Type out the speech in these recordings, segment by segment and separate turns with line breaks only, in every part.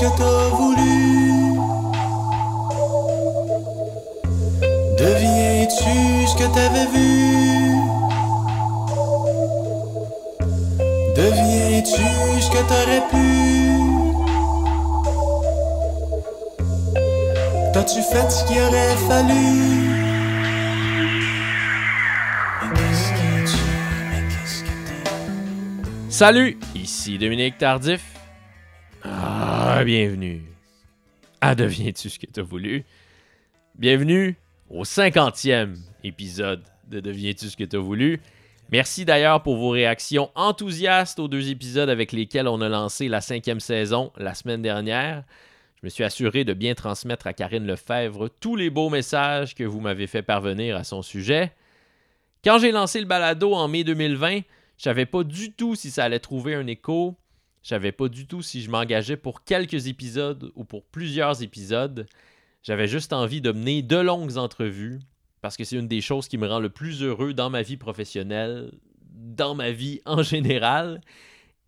que t'as voulu? Deviens-tu ce que t'avais vu? Deviens-tu ce que t'aurais pu? T'as-tu fait ce qu'il aurait fallu?
Salut, ici Dominique Tardif. Bienvenue à Deviens-tu ce que t'as voulu? Bienvenue au 50e épisode de Deviens-tu ce que t'as voulu? Merci d'ailleurs pour vos réactions enthousiastes aux deux épisodes avec lesquels on a lancé la cinquième saison la semaine dernière. Je me suis assuré de bien transmettre à Karine Lefebvre tous les beaux messages que vous m'avez fait parvenir à son sujet. Quand j'ai lancé le balado en mai 2020, je savais pas du tout si ça allait trouver un écho. Je savais pas du tout si je m'engageais pour quelques épisodes ou pour plusieurs épisodes. J'avais juste envie de mener de longues entrevues parce que c'est une des choses qui me rend le plus heureux dans ma vie professionnelle, dans ma vie en général.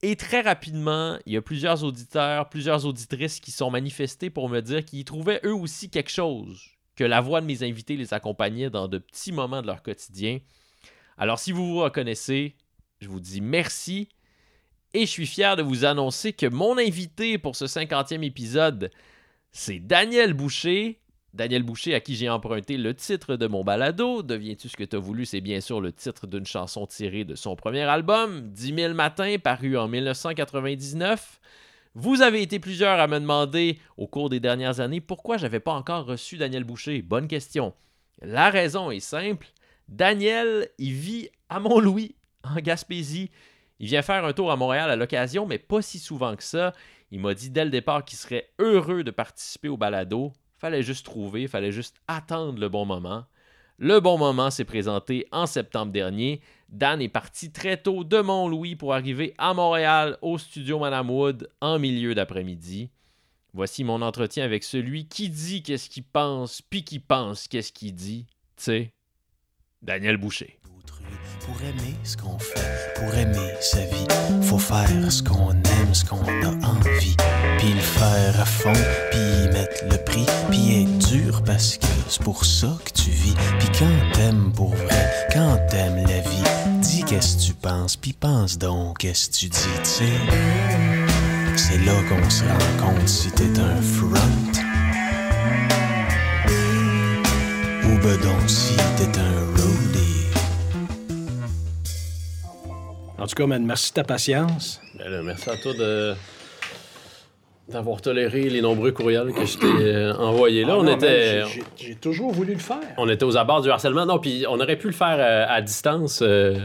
Et très rapidement, il y a plusieurs auditeurs, plusieurs auditrices qui sont manifestés pour me dire qu'ils trouvaient eux aussi quelque chose, que la voix de mes invités les accompagnait dans de petits moments de leur quotidien. Alors si vous vous reconnaissez, je vous dis merci et je suis fier de vous annoncer que mon invité pour ce 50e épisode, c'est Daniel Boucher. Daniel Boucher, à qui j'ai emprunté le titre de mon balado. Deviens-tu ce que tu as voulu? C'est bien sûr le titre d'une chanson tirée de son premier album, 10 000 matins, paru en 1999. Vous avez été plusieurs à me demander au cours des dernières années pourquoi j'avais pas encore reçu Daniel Boucher. Bonne question. La raison est simple. Daniel, il vit à Mont-Louis, en Gaspésie. Il vient faire un tour à Montréal à l'occasion, mais pas si souvent que ça. Il m'a dit dès le départ qu'il serait heureux de participer au balado. Fallait juste trouver, fallait juste attendre le bon moment. Le bon moment s'est présenté en septembre dernier. Dan est parti très tôt de Mont-Louis pour arriver à Montréal au studio Madame Wood en milieu d'après-midi. Voici mon entretien avec celui qui dit qu'est-ce qu'il pense, puis qui pense qu'est-ce qu'il dit. Tu Daniel Boucher
pour aimer ce qu'on fait, pour aimer sa vie. Faut faire ce qu'on aime, ce qu'on a envie, puis le faire à fond, puis mettre le prix, puis être dur parce que c'est pour ça que tu vis. Puis quand t'aimes pour vrai, quand t'aimes la vie, dis qu'est-ce que tu penses, puis pense donc qu'est-ce que tu dis, tu. C'est là qu'on se rend compte si t'es un front. Ou ben donc si t'es un roadie.
En tout cas, man, merci de ta patience.
Ben là, merci à toi de d'avoir toléré les nombreux courriels que je t'ai euh, envoyés. Là,
Ah
on
non,
était...
j'ai- toujours voulu le faire.
On était aux abords du harcèlement. Non, puis on aurait pu le faire euh, à distance. euh,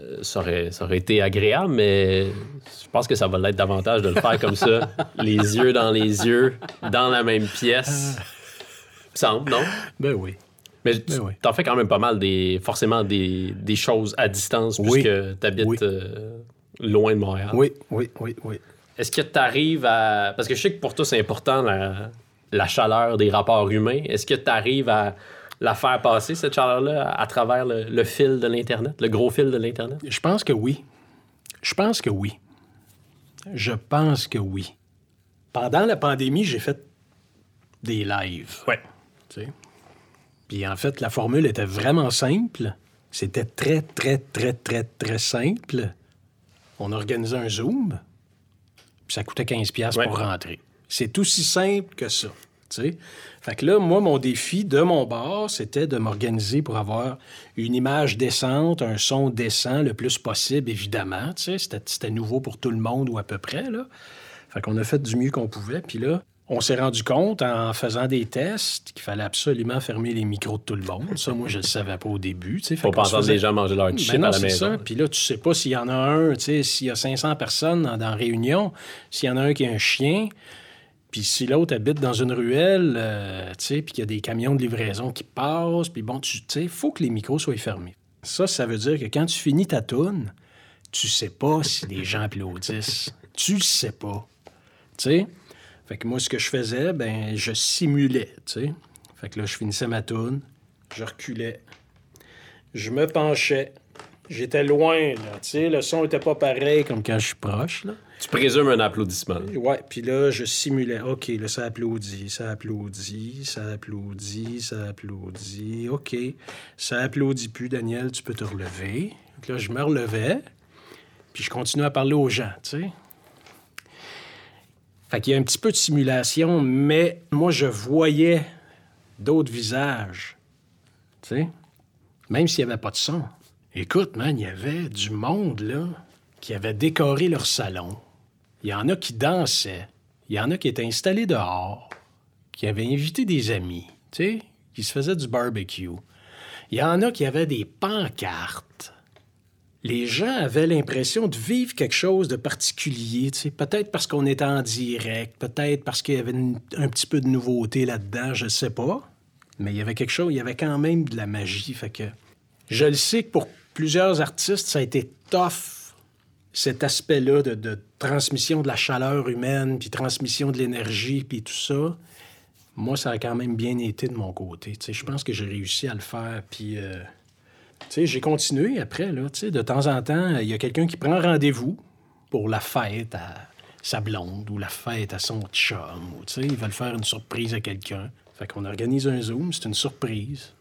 euh, ça, aurait, ça aurait été agréable, mais je pense que ça va l'être davantage de le faire comme ça, les yeux dans les yeux, dans la même pièce. Semble, non?
Ben oui.
Mais tu
oui.
t'en fais quand même pas mal, des, forcément, des, des choses à distance,
Oui.
puisque tu habites
Oui.
loin de Montréal.
Oui, oui, oui, oui.
Est-ce que tu arrives à. Parce que je sais que pour toi, c'est important la, la chaleur des rapports humains. Est-ce que tu arrives à la faire passer, cette chaleur-là, à, travers le, le fil de l'Internet, le gros fil de l'Internet?
Je pense que oui. Je pense que oui. Je pense que oui. Pendant la pandémie, j'ai fait des lives.
Ouais.
tu sais. Puis en fait, la formule était vraiment simple. C'était très, très, très, très, très simple. On organisait un Zoom, puis ça coûtait 15$ piastres
Ouais.
pour rentrer. C'est aussi simple que ça. tu sais. Fait que là, moi, mon défi de mon bar, c'était de m'organiser pour avoir une image décente, un son décent le plus possible, évidemment. c'était nouveau pour tout le monde ou à peu près. Là. Fait qu'on a fait du mieux qu'on pouvait. Puis là, on s'est rendu compte en faisant des tests qu'il fallait absolument fermer les micros de tout le monde. Ça, moi, je le savais pas au début. tu sais. Fait
Faut pas entendre
faisait-
les gens manger leur
ben
chip
non,
à la maison.
ça. Puis là, tu sais pas s'il y en a un, tu sais, s'il y a 500 personnes dans, réunion, s'il y en a un qui a un chien, puis si l'autre habite dans une ruelle, euh, tu sais, puis qu'il y a des camions de livraison qui passent, puis bon, tu sais, il faut que les micros soient fermés. Ça, ça veut dire que quand tu finis ta toune, tu sais pas si les gens applaudissent. Tu le sais pas. Tu sais? Fait que moi, ce que je faisais, ben, je simulais, tu sais. Fait que là, je finissais ma toune, je reculais, je me penchais, J'étais loin, là, tu sais, le son était pas pareil comme quand je suis proche, là.
Tu présumes un applaudissement.
Ouais, puis là, je simulais. OK, là, ça applaudit, ça applaudit, ça applaudit, ça applaudit. OK, ça applaudit plus, Daniel, tu peux te relever. Donc là, je me relevais, puis je continuais à parler aux gens, tu sais. Fait qu'il y a un petit peu de simulation, mais moi, je voyais d'autres visages, tu sais, même s'il n'y avait pas de son. Écoute, man, il y avait du monde, là, qui avait décoré leur salon. Il y en a qui dansaient. Il y en a qui étaient installés dehors, qui avaient invité des amis, tu sais, qui se faisaient du barbecue. Il y en a qui avaient des pancartes. Les gens avaient l'impression de vivre quelque chose de particulier, peut-être parce qu'on était en direct, peut-être parce qu'il y avait un petit peu de nouveauté là-dedans, je sais pas. Mais il y avait quelque chose, il y avait quand même de la magie, fait que je le sais que pour plusieurs artistes, ça a été tough, cet aspect-là de, transmission de la chaleur humaine, puis transmission de l'énergie, puis tout ça. Moi, ça a quand même bien été de mon côté. Je pense que j'ai réussi à le faire, puis... euh, j'ai continué après, là, de temps en temps, il y a quelqu'un qui prend rendez-vous pour la fête à sa blonde ou la fête à son chum, ou, ils veulent faire une surprise à quelqu'un. Fait qu'on organise un Zoom, c'est une surprise.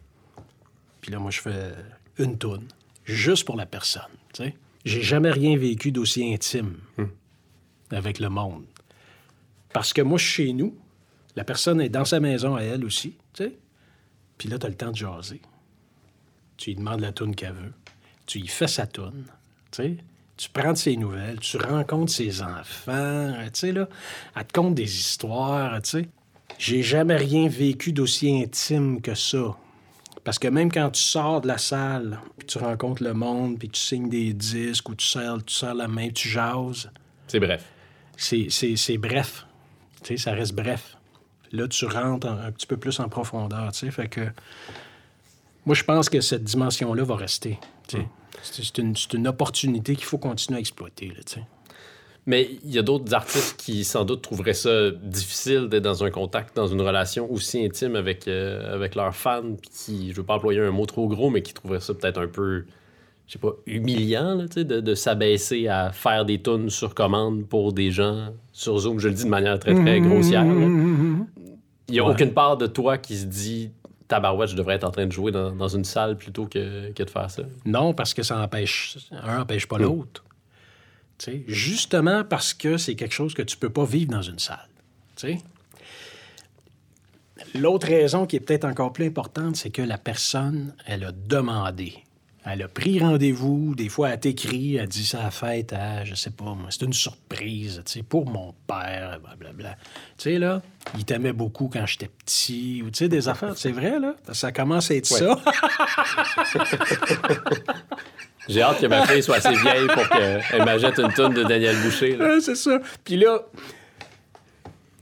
Puis là, moi, je fais une toune, juste pour la personne, tu. J'ai jamais rien vécu d'aussi intime avec le monde. Parce que moi, je suis chez nous, la personne est dans sa maison à elle aussi, tu sais. Puis là, t'as le temps de jaser. Tu lui demandes la toune qu'elle veut. Tu y fais sa toune, tu sais. Tu prends de ses nouvelles, tu rencontres ses enfants, tu sais, là. Elle te conte des histoires, tu sais. J'ai jamais rien vécu d'aussi intime que ça. Parce que même quand tu sors de la salle, puis tu rencontres le monde, puis tu signes des disques, ou tu serres, tu serres la main, tu jases,
C'est bref.
c'est bref. Tu sais, ça reste bref. Là, tu rentres un, un petit peu plus en profondeur, tu sais. Fait que... Moi, je pense que cette dimension-là va rester, sais. C'est, une, opportunité qu'il faut continuer à exploiter, là.
Mais il y a d'autres artistes qui, sans doute, trouveraient ça difficile d'être dans un contact, dans une relation aussi intime avec, euh, avec leurs fans, puis qui, je veux pas employer un mot trop gros, mais qui trouveraient ça peut-être un peu, je sais pas, humiliant, là, de, de s'abaisser à faire des tunes sur commande pour des gens sur Zoom. Je le dis de manière très, très grossière. là. Il n'y a
Ouais.
aucune part de toi qui se dit tabarouette, je devrais être en train de jouer dans, dans une salle plutôt que, que de faire ça.
Non, parce que ça empêche. Un empêche pas l'autre. Tu sais, Justement parce que c'est quelque chose que tu peux pas vivre dans une salle. L'autre raison qui est peut-être encore plus importante, c'est que la personne, elle a demandé. Elle a pris rendez-vous, des fois elle t'écrit, elle dit ça à fête, à, je sais pas, moi, c'est une surprise, tu sais, pour mon père, blablabla. Tu sais, là, il t'aimait beaucoup quand j'étais petit, ou tu sais, des affaires, c'est vrai, là, ça commence à être
Ouais.
ça.
J'ai hâte que ma fille soit assez vieille pour qu'elle m'achète une tonne de Daniel Boucher. là.
Ouais, c'est ça. Puis là,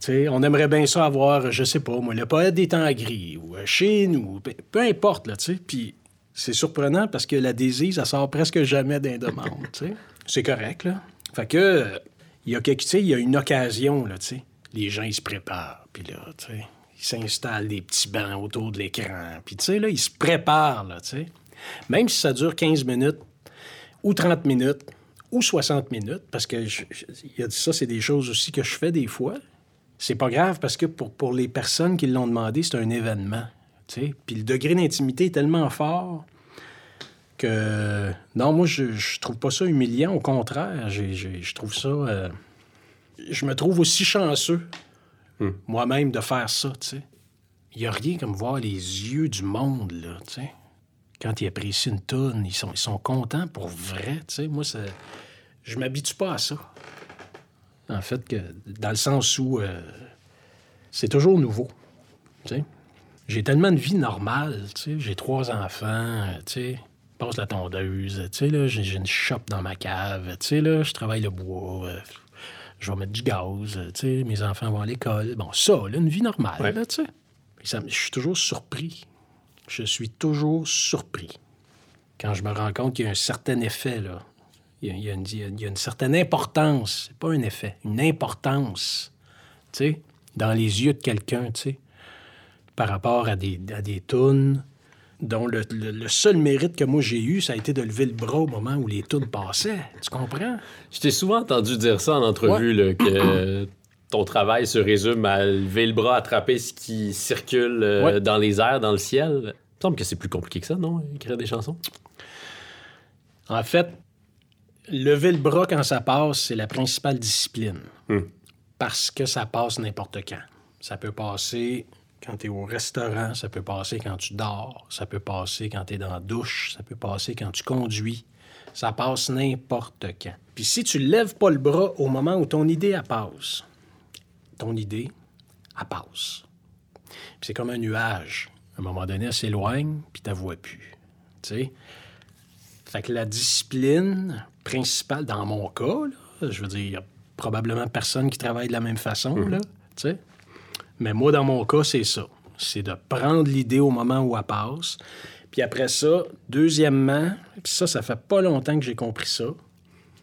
tu sais, on aimerait bien ça avoir, je sais pas, moi, le poète des temps gris, ou euh, chez nous, peu, peu importe, là, tu sais. Puis c'est surprenant parce que la désir, ça sort presque jamais d'un demande. C'est correct, là. Fait que, il y a quelque, il y a une occasion, là, tu sais. Les gens, ils se préparent, puis là, tu sais, ils s'installent des petits bancs autour de l'écran, puis tu sais, là, ils se préparent, là, tu sais. Même si ça dure 15 minutes, ou 30 minutes, ou 60 minutes, parce que je- je- il a dit ça, c'est des choses aussi que je fais des fois. C'est pas grave parce que pour, pour les personnes qui l'ont demandé, c'est un événement. Puis le degré d'intimité est tellement fort que. Non, moi, je, je trouve pas ça humiliant. Au contraire, j'ai- j'ai- je trouve ça. euh, Je me trouve aussi chanceux, moi-même, de faire ça, tu sais. Il n'y a rien comme voir les yeux du monde, là, tu sais. Quand ils apprécient une toune, ils sont, ils sont contents pour vrai, tu sais. Moi, ça, je m'habitue pas à ça. En fait, que, dans le sens où euh, c'est toujours nouveau, tu sais. J'ai tellement de vie normale, tu sais. J'ai trois enfants, euh, tu sais. Je passe la tondeuse, tu sais, là. J'ai une shop dans ma cave, tu sais, là. Je travaille le bois, euh, je vais mettre du gaz, euh, tu sais. Mes enfants vont à l'école. Bon, ça, là, une vie normale,
Ouais.
là, tu sais. Ça Je suis toujours surpris. Je suis toujours surpris quand je me rends compte qu'il y a un certain effet, là. Il y a, il y a une, il y a une certaine importance. C'est pas un effet, une importance, tu sais, dans les yeux de quelqu'un, tu sais, par rapport à des, à des tunes dont le, le- le seul mérite que moi j'ai eu, ça a été de lever le bras au moment où les tunes passaient. Tu comprends?
Je t'ai souvent entendu dire ça en entrevue, là, que ton travail se résume à lever le bras, attraper ce qui circule euh,
Ouais.
dans les airs, dans le ciel. Il me semble que c'est plus compliqué que ça, non, écrire des chansons?
En fait, lever le bras quand ça passe, c'est la principale discipline.
Hmm.
Parce que ça passe n'importe quand. Ça peut passer quand tu es au restaurant, ça peut passer quand tu dors, ça peut passer quand tu es dans la douche, ça peut passer quand tu conduis. Ça passe n'importe quand. Puis si tu lèves pas le bras au moment où ton idée, elle passe, ton idée, elle passe. Puis c'est comme un nuage. À un moment donné, elle s'éloigne, puis tu vois plus. Tu sais? Fait que la discipline principale, dans mon cas, là, je veux dire, il y a probablement personne qui travaille de la même façon, là, tu sais. Mais moi, dans mon cas, c'est ça. C'est de prendre l'idée au moment où elle passe. Puis après ça, deuxièmement, puis ça, ça fait pas longtemps que j'ai compris ça,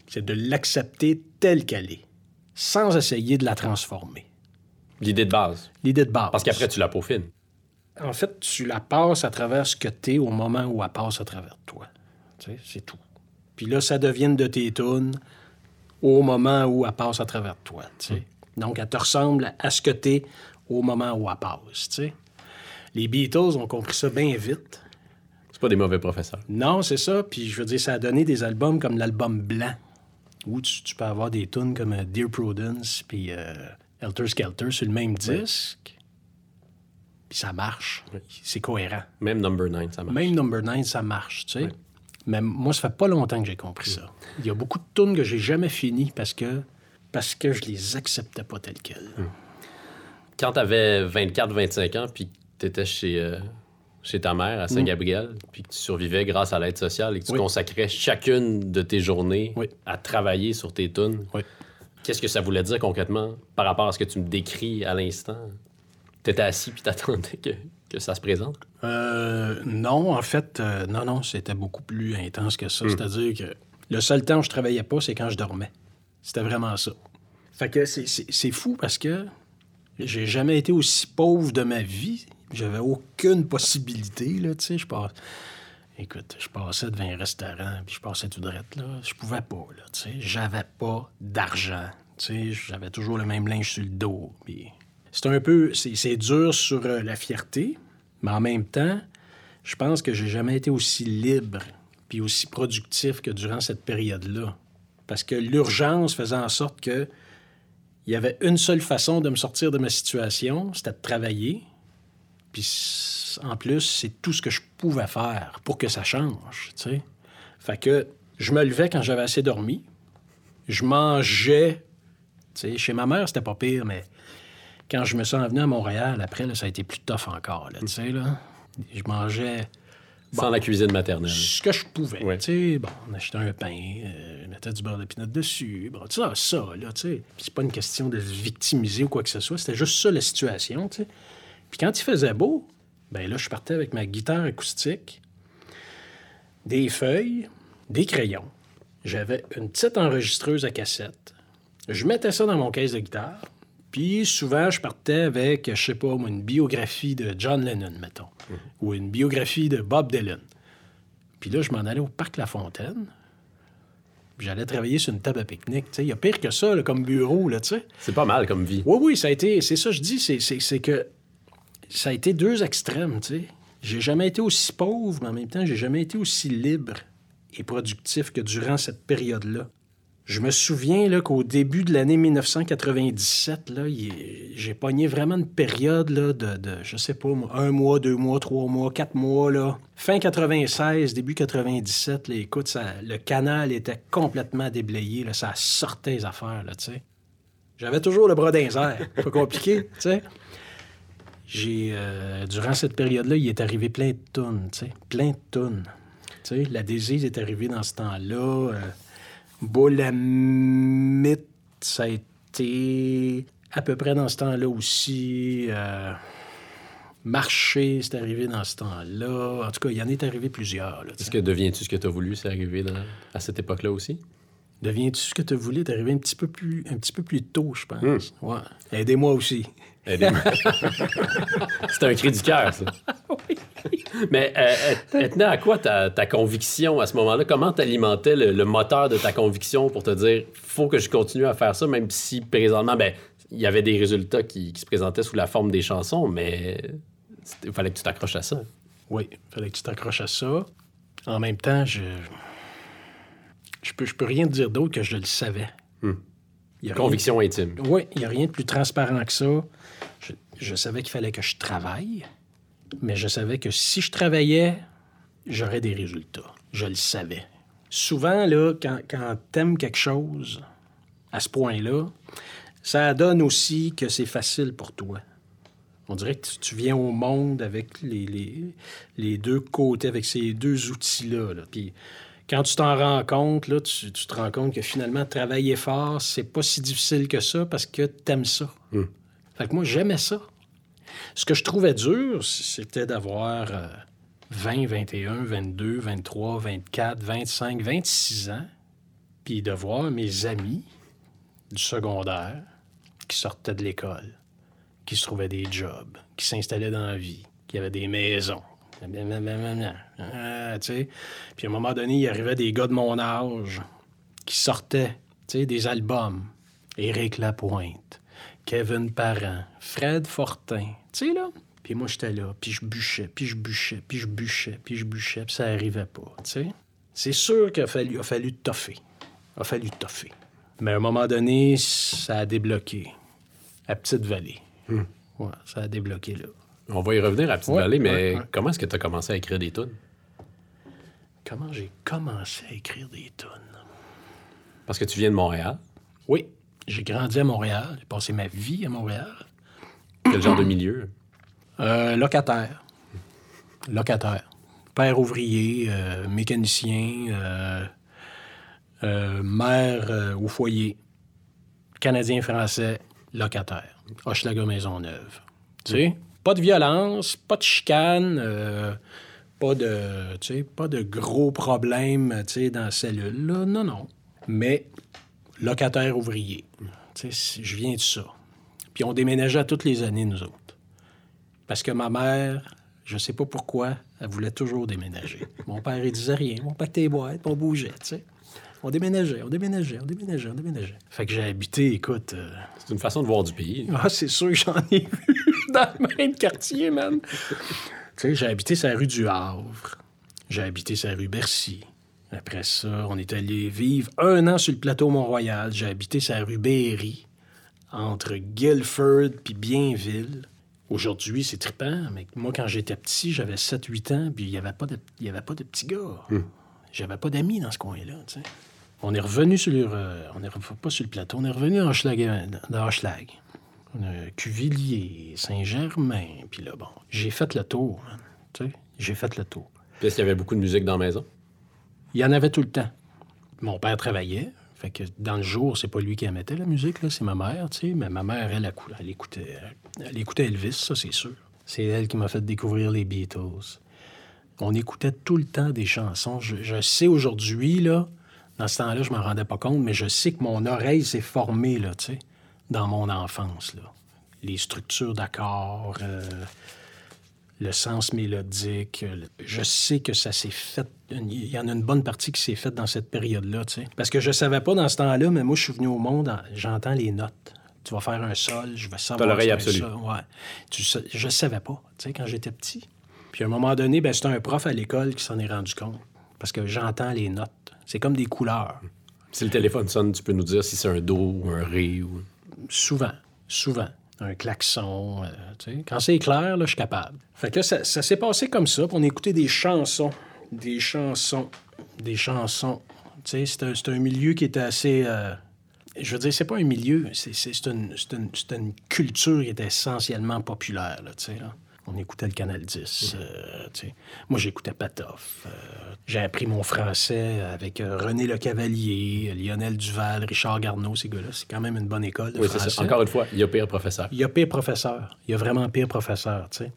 c'est de l'accepter telle qu'elle est, sans essayer de la transformer.
L'idée de base.
L'idée de base.
Parce qu'après, tu la peaufines.
En fait, tu la passes à travers ce que t'es au moment où elle passe à travers toi. Tu sais, c'est tout. Puis là, ça devient de tes tunes au moment où elle passe à travers toi. tu sais. Donc, elle te ressemble à ce que t'es au moment où elle passe. tu sais. Les Beatles ont compris ça bien vite.
C'est pas des mauvais professeurs.
Non, c'est ça. Puis je veux dire, ça a donné des albums comme l'album Blanc, où tu, tu peux avoir des tunes comme euh, Dear Prudence, puis euh, Helter Skelter sur le même disque. Puis ça marche. C'est cohérent.
Même Number 9, ça marche.
Même Number 9, ça marche, tu sais. Mais moi, ça fait pas longtemps que j'ai compris ça. Il y a beaucoup de tunes que j'ai jamais finies parce que, parce que je les acceptais pas telles quelles.
Quand t'avais 24-25 ans, puis que t'étais chez, euh, chez ta mère à Saint-Gabriel, puis que tu survivais grâce à l'aide sociale et que tu
Oui.
consacrais chacune de tes journées
Oui.
à travailler sur tes tunes,
Oui.
qu'est-ce que ça voulait dire concrètement par rapport à ce que tu me décris à l'instant? T'étais assis puis t'attendais que, que ça se présente?
Euh, non, en fait, euh, non, non, c'était beaucoup plus intense que ça. C'est-à-dire que le seul temps où je travaillais pas, c'est quand je dormais. C'était vraiment ça. Fait que c'est fou parce que j'ai jamais été aussi pauvre de ma vie. J'avais aucune possibilité, là, tu sais. Je passe... Écoute, je passais devant un restaurant, puis je passais tout droit, là. Je pouvais pas, là, tu sais. J'avais pas d'argent, tu sais. J'avais toujours le même linge sur le dos. C'est un peu... C'est c'est dur sur euh, la fierté, mais en même temps, je pense que j'ai jamais été aussi libre puis aussi productif que durant cette période-là. Parce que l'urgence faisait en sorte que il y avait une seule façon de me sortir de ma situation, c'était de travailler. Puis en plus, c'est tout ce que je pouvais faire pour que ça change, tu sais. Fait que je me levais quand j'avais assez dormi. Je mangeais, tu sais, chez ma mère, c'était pas pire, mais quand je me suis revenu à Montréal, après, ça a été plus tough encore, tu sais, là. Je mangeais
Sans la cuisine maternelle.
ce que je pouvais.
Ouais.
Tu sais, bon, on achetait un pain, euh, mettait du beurre de pinot dessus, bon, tu sais, ça, là, tu sais. Puis c'est pas une question de se victimiser ou quoi que ce soit, c'était juste ça la situation, tu sais. Puis quand il faisait beau, ben là, je partais avec ma guitare acoustique, des feuilles, des crayons. J'avais une petite enregistreuse à cassette. Je mettais ça dans mon caisse de guitare. Puis souvent, je partais avec, je sais pas, une biographie de John Lennon, mettons, ou une biographie de Bob Dylan. Puis là, je m'en allais au parc La Fontaine. J'allais travailler sur une table à pique-nique. Il y a pire que ça, là, comme bureau, là, tu sais.
C'est pas mal comme vie.
Oui, oui, ça a été. C'est ça, que je dis, c'est, que ça a été deux extrêmes, tu sais. J'ai jamais été aussi pauvre, mais en même temps, j'ai jamais été aussi libre et productif que durant cette période-là. Je me souviens qu'au début de l'année 1997, là, il- j'ai pogné vraiment une période de, de, je sais pas, un mois, deux mois, trois mois, quatre mois. Fin 96, début 97, là, écoute, le canal était complètement déblayé. Ça sortait les affaires. J'avais toujours le bras airs. Pas compliqué, tu sais. J'ai, euh, durant cette période-là, il est arrivé plein de tunes, tu sais. Plein de sais, la Désise est arrivée dans ce temps-là. Euh, Bolamite, ça a été à peu près dans ce temps-là aussi. Euh, Marché, c'est arrivé dans ce temps-là. En tout cas, il y en est arrivé plusieurs.
Est-ce que deviens-tu ce que tu as voulu, c'est arrivé dans- à cette époque-là aussi?
Deviens-tu ce que tu voulais? T'es arrivé un petit peu plus, un petit peu plus tôt, je pense. Ouais. Aidez-moi aussi.
Aidez-moi. c'est un cri du cœur, ça. Mais euh, elle- elle tenait à quoi ta, ta conviction à ce moment-là? Comment t'alimentais le, le moteur de ta conviction pour te dire faut que je continue à faire ça, même si présentement, ben, il y avait des résultats qui, qui se présentaient sous la forme des chansons, mais il fallait que tu t'accroches à ça.
Oui, fallait que tu t'accroches à ça. En même temps, je. Je peux, je peux rien te dire d'autre que je le savais.
Hmm.
Il y a rien-
Conviction intime.
Oui, il n'y a rien de plus transparent que ça. Je, je savais qu'il fallait que je travaille, mais je savais que si je travaillais, j'aurais des résultats. Je le savais. Souvent, là, quand, quand t'aimes quelque chose à ce point-là, ça donne aussi que c'est facile pour toi. On dirait que tu, viens au monde avec les, les- les deux côtés, avec ces deux outils-là. là. Puis quand tu t'en rends compte, là, tu, tu te rends compte que finalement, travailler fort, c'est pas si difficile que ça parce que t'aimes ça.
Hmm.
Fait que moi, j'aimais ça. Ce que je trouvais dur, c'était d'avoir euh, 20, 21, 22, 23, 24, 25, 26 ans, puis de voir mes amis du secondaire qui sortaient de l'école, qui se trouvaient des jobs, qui s'installaient dans la vie, qui avaient des maisons. Ah. Puis à un moment donné, il arrivait des gars de mon âge qui sortaient des albums. Éric Lapointe, Kevin Parent, Fred Fortin. Tu sais, là? Puis moi, j'étais là, puis je bûchais, puis je bûchais, puis je bûchais, puis je bûchais, puis ça arrivait pas, tu sais. C'est sûr qu'il a fallu, a fallu toffer. A fallu toffer. Mais à un moment donné, ça a débloqué. À Petite-Vallée. Ouais, ça a débloqué là.
On va y revenir à Petite
Ouais,
Vallée, mais
ouais, ouais.
comment est-ce que tu as commencé à écrire des tunes?
Comment j'ai commencé à écrire des tunes?
Parce que tu viens de Montréal.
Oui, j'ai grandi à Montréal. J'ai passé ma vie à Montréal.
Quel genre de milieu?
Euh, locataire. Locataire. Père ouvrier, euh, mécanicien, euh, mère au foyer, Canadien-Français, locataire. Hochelaga Maisonneuve. Tu sais, pas de violence, pas de chicane, pas de, tu pas de gros problèmes, tu dans la cellule. Là. Non, non. Mais locataire ouvrier. Tu sais, je viens de ça. Puis on déménageait toutes les années, nous autres. Parce que ma mère, je sais pas pourquoi, elle voulait toujours déménager. Mon père, il disait rien. On paquetait les boîtes, on bougeait, tu sais. On déménageait, on déménageait, on déménageait, on déménageait. Fait que j'ai habité, écoute... euh,
C'est une façon de voir du pays.
ah, c'est sûr que j'en ai vu dans le même quartier, man. tu sais, j'ai habité sa rue du Havre. J'ai habité sa rue Bercy. Après ça, on est allé vivre un an sur le plateau Mont-Royal. J'ai habité sa rue Berry, entre Guilford puis Bienville. Aujourd'hui, c'est trippant, mais moi, quand j'étais petit, j'avais 7-8 ans, puis il n'y avait, pas de- y avait pas de petits gars. J'avais pas d'amis dans ce coin-là, tu sais. On est revenu sur le... euh, on est re- pas sur le plateau, on est revenu en Hochelag, dans Hochelag. On a Cuvillier, Saint-Germain, puis là, bon, j'ai fait le tour. Tu sais, j'ai fait le tour.
Puis est-ce qu'il y avait beaucoup de musique dans la maison?
Il y en avait tout le temps. Mon père travaillait, dans le jour, c'est pas lui qui émettait la musique, c'est ma mère, tu mais ma mère, elle, elle, elle écoutait, elle écoutait Elvis, ça, c'est sûr. C'est elle qui m'a fait découvrir les Beatles. On écoutait tout le temps des chansons. Je, sais aujourd'hui, là, dans ce temps-là, je m'en rendais pas compte, mais je sais que mon oreille s'est formée, là, tu dans mon enfance, là. Les structures d'accords, euh, le sens mélodique. euh, Je sais que ça s'est fait. Il y en a une bonne partie qui s'est faite dans cette période-là, tu sais. Parce que je savais pas dans ce temps-là, mais moi, je suis venu au monde, en- j'entends les notes. Tu vas faire un sol, je vais savoir.
l'oreille absolue.
sol. Ouais. Tu sais- je savais pas, tu sais, quand j'étais petit. Puis à un moment donné, ben, c'était un prof à l'école qui s'en est rendu compte. Parce que j'entends les notes. C'est comme des couleurs.
Si le téléphone sonne, tu peux nous dire si c'est un do ou un ré ou...
Souvent, souvent. Un klaxon. euh, tu. Quand c'est clair, là, je suis capable. Fait que ça, s'est passé comme ça. on écoutait des chansons. Des chansons. Des chansons. C'est un, un milieu qui était assez. euh, je veux dire, c'est pas un milieu. C'est une, culture qui était essentiellement populaire, là, là. On écoutait le Canal 10. euh, sais. Moi, j'écoutais Patoff. euh, j'ai appris mon français avec euh, René Le Cavalier, Lionel Duval, Richard Garneau, ces gars-là. C'est quand même une bonne école de
Oui, c'est
français.
ça. Encore une fois, il y a pire professeur.
Il y a pire professeur. Il y a vraiment pire professeur, tu sais.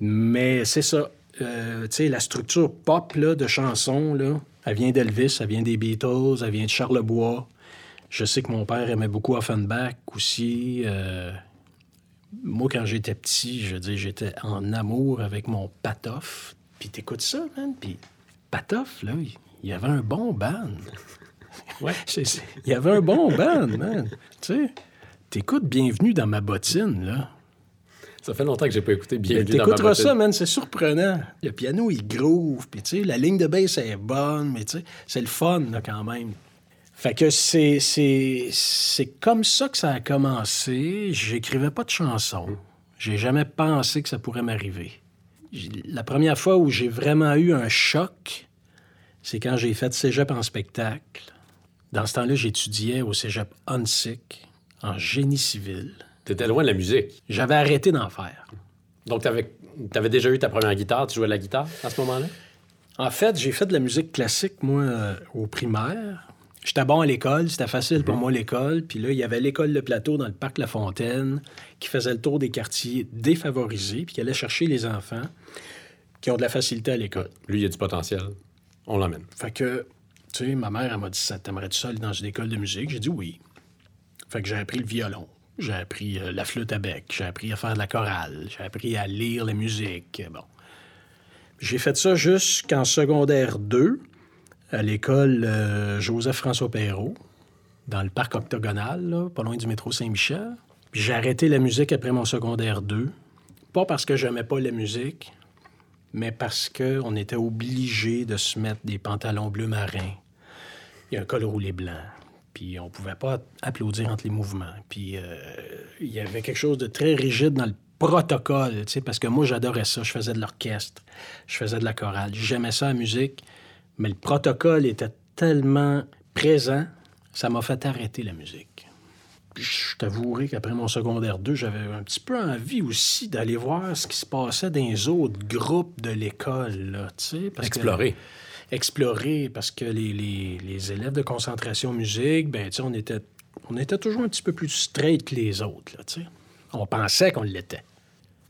Mais c'est ça. Euh, tu sais, la structure pop là, de chansons, là, elle vient d'Elvis, elle vient des Beatles, elle vient de Charlebois. Je sais que mon père aimait beaucoup Offenbach aussi. euh, Moi, quand j'étais petit, je veux dire, j'étais en amour avec mon Patoff. Puis t'écoutes ça, man? Puis Patoff, là, il y avait un bon band.
Ouais.
Il y avait un bon band, man. Tu sais, t'écoutes Bienvenue dans ma bottine, là.
Ça fait longtemps que j'ai pas écouté Bienvenue dans ma
T'écouteras
bottine.
ça, man, c'est surprenant. Le piano, il groove, puis tu sais, la ligne de bass est bonne, mais tu sais, c'est le fun, là, quand même. Fait que c'est, c'est, c'est comme ça que ça a commencé. J'écrivais pas de chansons. J'ai jamais pensé que ça pourrait m'arriver. La première fois où j'ai vraiment eu un choc, c'est quand j'ai fait cégep en spectacle. Dans ce temps-là, j'étudiais au cégep Hunsick, en génie civil.
T'étais loin de la musique.
J'avais arrêté d'en faire.
Donc, t'avais avais déjà eu ta première guitare. Tu jouais de la guitare à ce moment-là?
En fait, j'ai fait de la musique classique, moi, euh, au primaire. J'étais bon à l'école, c'était facile pour moi l'école. Puis là, il y avait l'école de plateau dans le parc La Fontaine qui faisait le tour des quartiers défavorisés puis qui allait chercher les enfants qui ont de la facilité à l'école.
Lui, il a du potentiel. On l'emmène.
Fait que, tu sais, ma mère, elle m'a dit ça, T'aimerais-tu ça aller dans une école de musique? J'ai dit oui. Fait que j'ai appris le violon, j'ai appris euh, la flûte à bec, j'ai appris à faire de la chorale, j'ai appris à lire la musique. Bon. J'ai fait ça jusqu'en secondaire 2 à l'école euh, Joseph-François Perrault, dans le parc octogonal, pas loin du métro Saint-Michel. J'ai arrêté la musique après mon secondaire 2. Pas parce que j'aimais pas la musique, mais parce qu'on était obligé de se mettre des pantalons bleu marin et un col roulé blanc. Puis on pouvait pas applaudir entre les mouvements. Puis euh, il y avait quelque chose de très rigide dans le protocole, parce que moi, j'adorais ça. Je faisais de l'orchestre, je faisais de la chorale. J'aimais ça, la musique, mais le protocole était tellement présent, ça m'a fait arrêter la musique. Puis je t'avouerai qu'après mon secondaire 2, j'avais un petit peu envie aussi d'aller voir ce qui se passait dans les autres groupes de l'école, que-
Explorer.
explorer parce que les, les- les élèves de concentration musique, ben, on était, on était toujours un petit peu plus straight que les autres, là. On pensait qu'on l'était.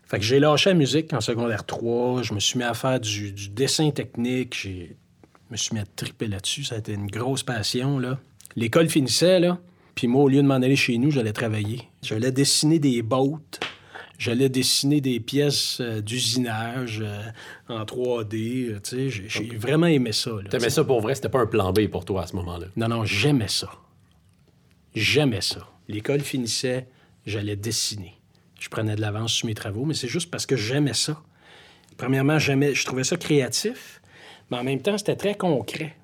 Fait que j'ai lâché la musique en secondaire 3. Je me suis mis à faire du, du dessin technique. J'ai- Je me suis mis à triper là-dessus. Ça a été une grosse passion, là. L'école finissait, là. Puis moi, au lieu de m'en aller chez nous, j'allais travailler. J'allais dessiner des bottes. J'allais dessiner des pièces euh, d'usinage euh, en 3D. euh, tu sais, j'ai vraiment aimé ça.
T'aimais ça pour vrai? C'était pas un plan B pour toi à ce moment-là?
Non, non, j'aimais ça. J'aimais ça. L'école finissait, j'allais dessiner. Je prenais de l'avance sur mes travaux, mais c'est juste parce que j'aimais ça. Premièrement, j'aimais, je trouvais ça créatif, mais en même temps, c'était très concret.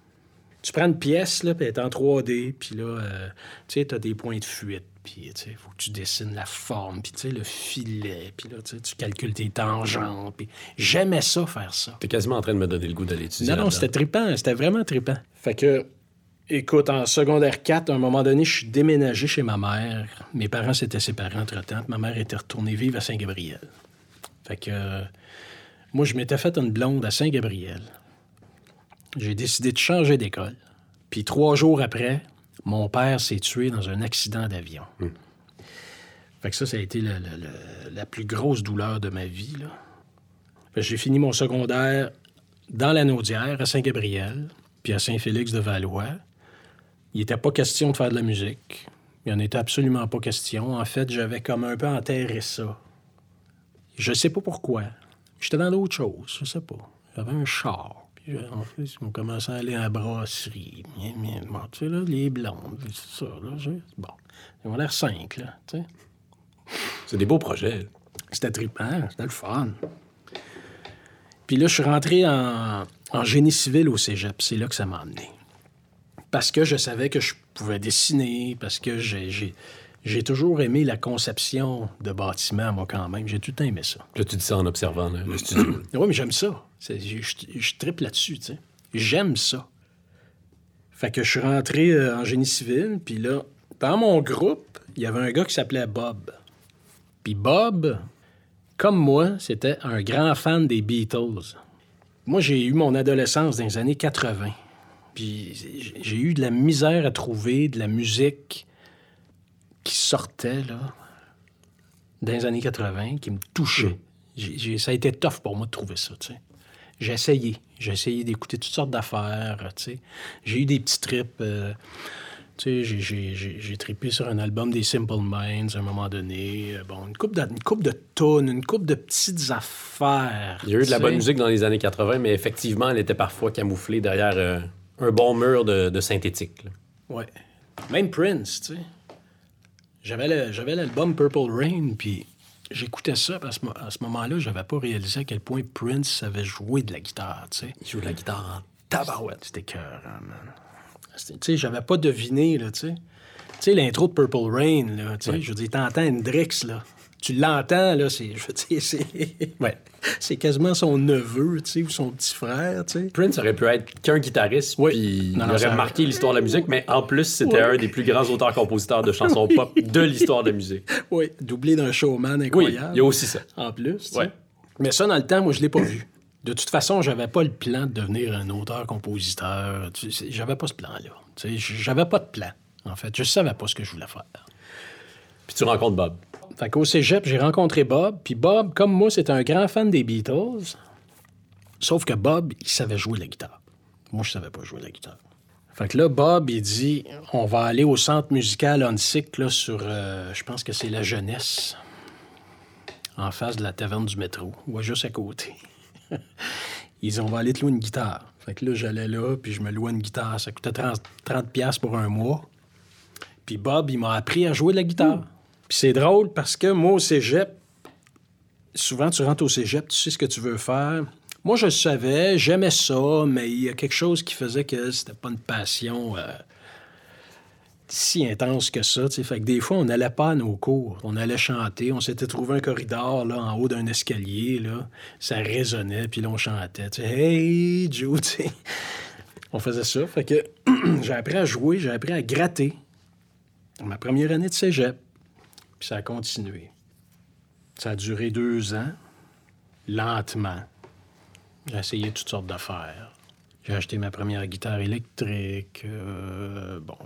Tu prends une pièce, là, puis elle est en 3D, puis là, euh, tu sais, t'as des points de fuite, puis, tu sais, faut que tu dessines la forme, puis, tu sais, le filet, puis là, tu calcules tes tangentes, puis j'aimais ça, faire ça.
T'es quasiment en train de me donner le goût d'aller étudier.
Non, non, c'était trippant. C'était vraiment trippant. Fait que, écoute, en secondaire 4, à un moment donné, je suis déménagé chez ma mère. Mes parents s'étaient séparés entre-temps. Ma mère était retournée vivre à Saint-Gabriel. Fait que, euh, moi, je m'étais fait une blonde à Saint-Gabriel. J'ai décidé de changer d'école. Puis trois jours après, mon père s'est tué dans un accident d'avion. Fait que ça, ça a été la, plus grosse douleur de ma vie, J'ai fini mon secondaire dans la Naudière, à Saint-Gabriel, puis à Saint-Félix-de-Valois. Il n'était pas question de faire de la musique. Il n'en était absolument pas question. En fait, j'avais comme un peu enterré ça. Je sais pas pourquoi. J'étais dans d'autres choses, je sais pas. J'avais un char. Puis en plus, on commençait à aller à la brasserie. Bon, tu sais, là, les blondes, c'est ça, là. Bon, ils ont l'air cinq, là, tu sais.
C'est des beaux projets.
C'était trippant, c'était le fun. Puis là, je suis rentré en, en génie civil au cégep. C'est là que ça m'a emmené. Parce que je savais que je pouvais dessiner, parce que j'ai, j'ai, j'ai toujours aimé la conception de bâtiments, moi, quand même. J'ai tout le temps aimé ça.
Là, tu dis ça en observant là, le studio.
Oui, mais j'aime ça. Je, je, tripe là-dessus, tu sais. J'aime ça. Fait que je suis rentré euh, en génie civil, puis là, dans mon groupe, il y avait un gars qui s'appelait Bob. Puis Bob, comme moi, c'était un grand fan des Beatles. Moi, j'ai eu mon adolescence dans les années 80. Puis j'ai- eu de la misère à trouver de la musique qui sortait, là, dans les années 80, qui me touchait. Ça a été tough pour moi de trouver ça, tu sais. J'ai essayé. J'ai essayé d'écouter toutes sortes d'affaires, sais. J'ai eu des petits trips. euh, j'ai- trippé sur un album des Simple Minds à un moment donné. Euh, Bon, une coupe de, une coupe de tonnes, une coupe de petites affaires.
Il y a eu de la bonne musique dans les années 80, mais effectivement, elle était parfois camouflée derrière euh, un bon mur de, de synthétique. là.
Ouais. Même Prince, tu sais. J'avais le- j'avais l'album Purple Rain, puis j'écoutais ça, parce que à ce moment-là, j'avais pas réalisé à quel point Prince savait jouer de la guitare, tu sais.
Il joue de la guitare en
Tabarouette, c'était cœur, man. C'était- Tu sais, j'avais pas deviné, là, tu sais. Tu sais, l'intro de Purple Rain, là, tu sais, je veux dire, t'entends Hendrix, là. Tu l'entends, là, c'est, je veux dire, c'est...
Ouais.
c'est quasiment son neveu, tu sais, ou son petit frère, tu sais.
Prince aurait pu être qu'un guitariste,
Oui.
puis
Non,
il aurait marqué l'histoire de la musique, mais en plus, c'était un des plus grands auteurs-compositeurs de chansons pop de l'histoire de la musique.
Oui, doublé d'un showman
Oui,
incroyable.
il y a aussi ça.
En plus, tu sais. Mais ça, dans le temps, moi, je l'ai pas vu. De toute façon, j'avais pas le plan de devenir un auteur-compositeur. J'avais pas ce plan-là. Tu sais, J'avais pas de plan, en fait. Je savais pas ce que je voulais faire.
Puis tu rencontres Bob.
Fait qu'au cégep, j'ai rencontré Bob. Puis Bob, comme moi, c'est un grand fan des Beatles. Sauf que Bob, il savait jouer la guitare. Moi, je savais pas jouer la guitare. Fait que là, Bob, il dit on va aller au centre musical Onsic, là, sur, euh, je pense que c'est la jeunesse, en face de la taverne du métro, ou juste à côté. Ils disent on va aller te louer une guitare. Fait que là, j'allais là, puis je me louais une guitare. Ça coûtait 30, 30$ piastres pour un mois. Puis Bob, il m'a appris à jouer de la guitare. C'est drôle parce que moi, au cégep, souvent, tu rentres au cégep, tu sais ce que tu veux faire. Moi, je le savais, j'aimais ça, mais il y a quelque chose qui faisait que c'était pas une passion euh, si intense que ça. tu sais. Fait que des fois, on n'allait pas à nos cours. On allait chanter. On s'était trouvé un corridor là, en haut d'un escalier. Là. Ça résonnait, puis là, on chantait. Hey, Joe. On faisait ça. Fait que j'ai appris à jouer, j'ai appris à gratter. Ma première année de cégep. Puis ça a continué. Ça a duré deux ans, lentement. J'ai essayé toutes sortes d'affaires. J'ai acheté ma première guitare électrique. euh, bon.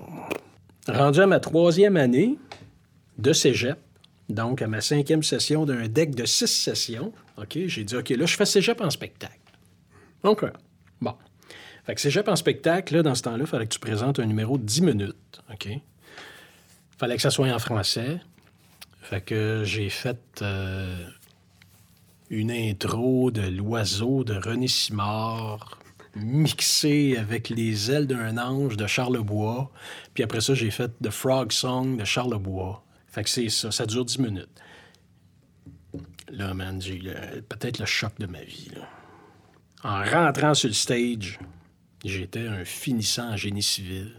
Rendu à ma troisième année de cégep, donc à ma cinquième session d'un deck de six sessions, OK, j'ai dit, OK, là, je fais cégep en spectacle. OK. Bon. Fait que cégep en spectacle, là, dans ce temps-là, il fallait que tu présentes un numéro de 10 minutes. OK? fallait que ça soit en français. Fait que j'ai fait euh, une intro de l'oiseau de René Simard, mixée avec les ailes d'un ange de Charlebois. Puis après ça, j'ai fait The Frog Song de Charlebois. Fait que c'est ça, ça dure 10 minutes. Là, man, j'ai peut-être le choc de ma vie. là. En rentrant sur le stage, j'étais un finissant en génie civil.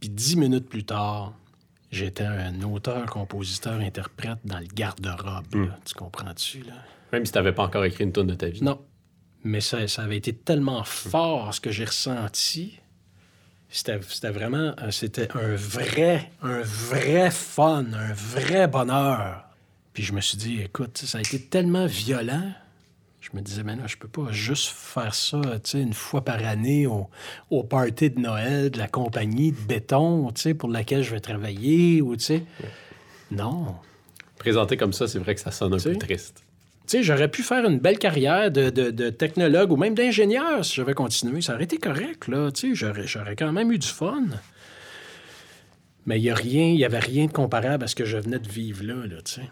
Puis dix minutes plus tard, j'étais un auteur, compositeur, interprète dans le garde-robe. là. Tu comprends-tu, là?
Même si tu n'avais pas encore écrit une tonne de ta vie.
Non. Mais ça, ça avait été tellement fort ce que j'ai ressenti. C'était c'était vraiment euh, c'était un vrai, un vrai fun, un vrai bonheur. Puis je me suis dit, écoute, ça a été tellement violent. Je me disais, mais là, je peux pas juste faire ça, tu sais, une fois par année au, au party de Noël de la compagnie de béton, tu sais, pour laquelle je vais travailler, ou tu sais. Non.
Présenté comme ça, c'est vrai que ça sonne un peu triste.
Tu sais, j'aurais pu faire une belle carrière de, de- de technologue ou même d'ingénieur si j'avais continué. Ça aurait été correct, là. Tu sais, j'aurais, j'aurais quand même eu du fun. Mais il n'y a rien, il y avait rien de comparable à ce que je venais de vivre là, là, tu sais.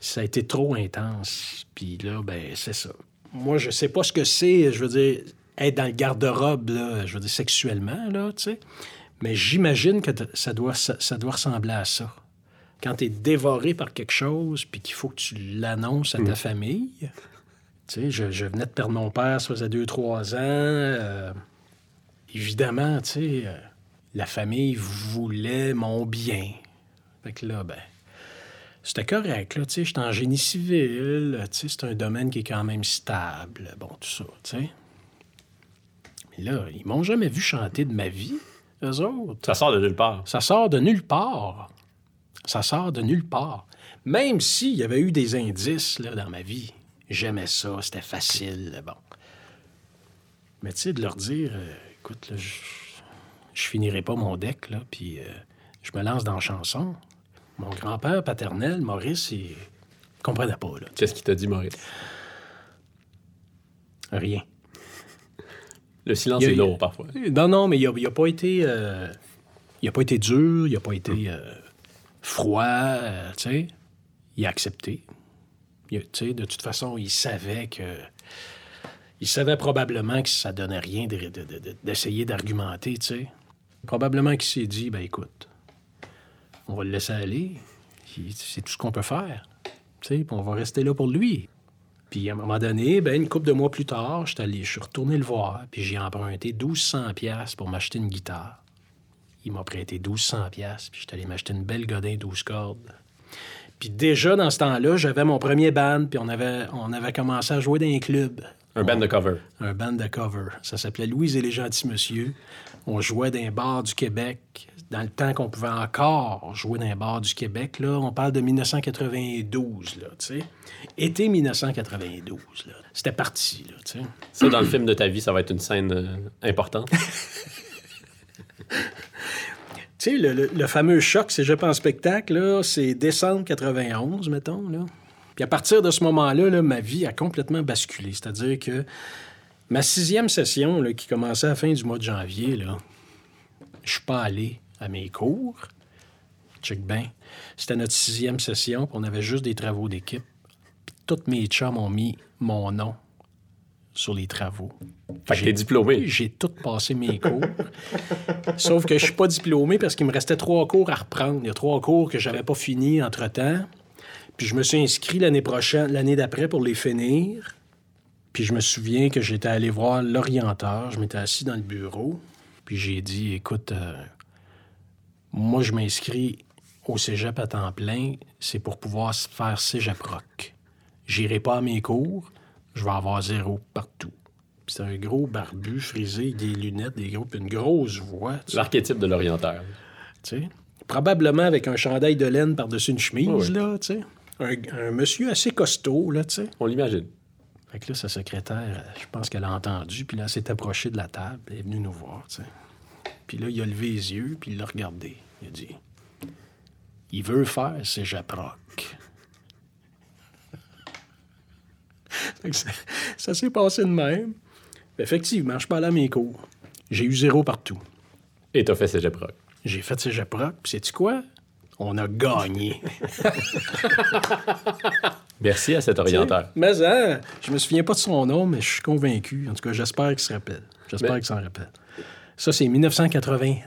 Ça a été trop intense. Puis là, ben, c'est ça. Moi, je sais pas ce que c'est, je veux dire, être dans le garde-robe, là, je veux dire, sexuellement, là, tu sais. Mais j'imagine que ça doit, ça, ça doit ressembler à ça. Quand tu es dévoré par quelque chose, puis qu'il faut que tu l'annonces à ta famille. Tu sais, je, je venais de perdre mon père, ça faisait deux, trois ans. euh, évidemment, tu sais, euh, la famille voulait mon bien. Fait que là, ben, c'était correct, là, tu sais, j'étais en génie civil, tu sais, c'est un domaine qui est quand même stable, bon, tout ça, tu sais. Mais là, ils m'ont jamais vu chanter de ma vie, eux autres.
Ça sort de nulle part.
Ça sort de nulle part. Ça sort de nulle part. Même s'il y avait eu des indices là, dans ma vie, j'aimais ça, c'était facile, bon. Mais tu sais, de leur dire, euh, écoute, là, je, je finirai pas mon deck, là, puis euh, je me lance dans la chanson. Mon grand-père paternel, Maurice, il comprenait pas.
Qu'est-ce qu'il t'a dit, Maurice?
Rien.
Le silence
a-
est lourd parfois.
Non, non, mais il a, il a pas été. euh, Il n'a pas été dur, il n'a pas été euh, froid, euh, tu sais. Il a accepté. Il a- tu sais, de toute façon, il savait que. Il savait probablement que ça donnait rien de- de- de- de- d'essayer d'argumenter, tu sais. Probablement qu'il s'est dit, ben écoute, on va le laisser aller. C'est tout ce qu'on peut faire. Tu sais, puis on va rester là pour lui. Puis à un moment donné, ben, une couple de mois plus tard, je suis retourné le voir, puis j'ai emprunté 1200 pièces pour m'acheter une guitare. Il m'a prêté 1200 pièces, puis j'étais allé m'acheter une belle Godin 12 cordes. Puis déjà, dans ce temps-là, j'avais mon premier band, puis on avait, on avait commencé à jouer dans un club,
Un band de cover.
un band de cover. Ça s'appelait Louise et les gentils monsieur. On jouait dans les bars du Québec, dans le temps qu'on pouvait encore jouer dans les bars du Québec. Là, on parle de 1992, là, tu sais. Été 1992, là. C'était parti, là, tu sais.
Ça, dans le film de ta vie, ça va être une scène euh, importante.
Tu sais, le, le- le fameux choc Cégep en spectacle, là, c'est décembre 91, mettons. Là. Puis à partir de ce moment-là, là, ma vie a complètement basculé. C'est-à-dire que ma sixième session, là, qui commençait à la fin du mois de janvier, là, je suis pas allé à mes cours. Check bien. C'était notre sixième session, puis on avait juste des travaux d'équipe. Tous mes chums ont mis mon nom sur les travaux.
Fait que t'es diplômé.
J'ai tout passé mes cours. Sauf que je suis pas diplômé parce qu'il me restait trois cours à reprendre. Il y a trois cours que j'avais pas fini entre-temps. Puis je me suis inscrit l'année prochaine, l'année d'après pour les finir. Puis je me souviens que j'étais allé voir l'orienteur. Je m'étais assis dans le bureau. Puis j'ai dit, écoute, euh, moi, je m'inscris au cégep à temps plein. C'est pour pouvoir faire cégep rock. J'irai pas à mes cours. Je vais avoir zéro partout. C'est un gros barbu frisé, des lunettes, des gros, une grosse voix.
L'archétype de l'orienteur.
Probablement avec un chandail de laine par-dessus une chemise,
oui.
là, tu sais. Un, un monsieur assez costaud, là, tu sais.
On l'imagine.
Fait que là, sa secrétaire, je pense qu'elle a entendu, puis là, elle s'est approchée de la table, elle est venue nous voir, tu sais. Puis là, il a levé les yeux, puis il l'a regardé. Il a dit Il veut faire. Fait que ça ça s'est passé de même. Effectivement, je suis pas allé à mes cours. J'ai eu zéro partout.
Et t'as fait cégep rock.
J'ai fait cégep rock, puis sais-tu quoi? On a gagné.
Merci à cet orienteur.
Mais hein, je me souviens pas de son nom, mais je suis convaincu. En tout cas, j'espère qu'il se rappelle. J'espère qu'il s'en rappelle. Ça, c'est 1993.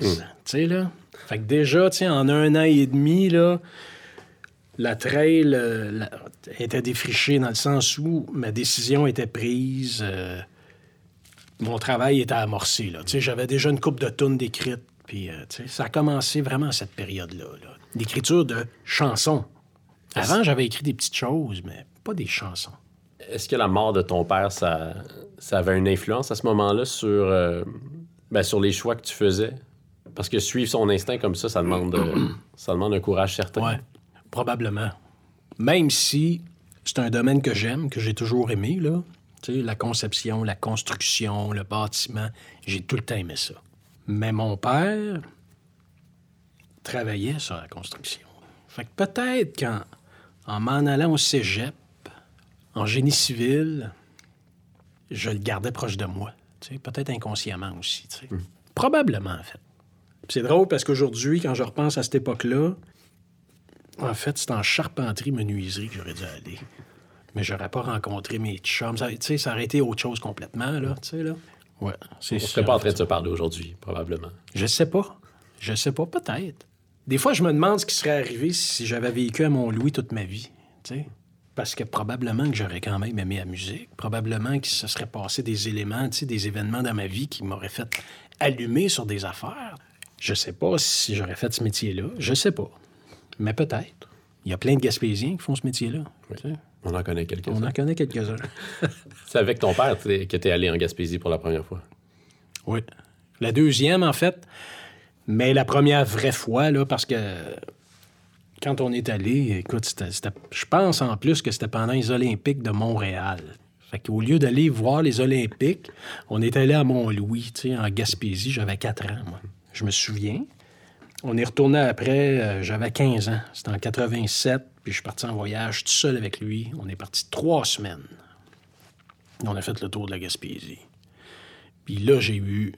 Tu sais, là. Fait que déjà, tu sais, en un an et demi, là, la trail euh, la- était défrichée dans le sens où ma décision était prise. euh, mon travail était amorcé, là. Tu sais, j'avais déjà une coupe de tonnes d'écrites. Puis, euh, tu sais, ça a commencé vraiment à cette période-là. là. L'écriture de chansons. Avant, j'avais écrit des petites choses, mais pas des chansons.
Est-ce que la mort de ton père, ça, ça avait une influence à ce moment-là sur, euh, ben, sur les choix que tu faisais? Parce que suivre son instinct comme ça, ça demande, euh, ça demande un courage certain.
Ouais, probablement. Même si c'est un domaine que j'aime, que j'ai toujours aimé, là. Tu sais, la conception, la construction, le bâtiment, j'ai tout le temps aimé ça. Mais mon père travaillait sur la construction. Fait que peut-être qu'en en m'en allant au cégep, en génie civil, je le gardais proche de moi. Tu sais, peut-être inconsciemment aussi. tu sais. Probablement, en fait. C'est drôle parce qu'aujourd'hui, quand je repense à cette époque-là, en fait, c'est en charpenterie menuiserie que j'aurais dû aller. Mais j'aurais pas rencontré mes chums. Ça, tu sais, ça aurait été autre chose complètement, là, tu sais, là. Ouais, c'est
On
ça.
serait pas en train de se parler aujourd'hui, probablement.
Je sais pas. Je sais pas, peut-être. Des fois, je me demande ce qui serait arrivé si j'avais vécu à Mont-Louis toute ma vie, tu sais. Parce que probablement que j'aurais quand même aimé la musique. Probablement que se serait passé des éléments, tu sais, des événements dans ma vie qui m'auraient fait allumer sur des affaires. Je sais pas si j'aurais fait ce métier-là. Je sais pas. Mais peut-être. Il y a plein de Gaspésiens qui font ce métier-là. tu.
On en connaît
On
quelques-uns.
en connaît quelques-uns.
C'est avec ton père que t'es allé en Gaspésie pour la première fois.
Oui. La deuxième, en fait. Mais la première vraie fois, là, parce que quand on est allé, écoute, je pense en plus que c'était pendant les Olympiques de Montréal. Fait qu'au lieu d'aller voir les Olympiques, on est allé à Mont-Louis, tu sais, en Gaspésie. J'avais 4 ans, moi. Je me souviens. On est retourné après, euh, j'avais 15 ans. C'était en 87, puis je suis parti en voyage tout seul avec lui. On est parti trois semaines. On a fait le tour de la Gaspésie. Puis là, j'ai eu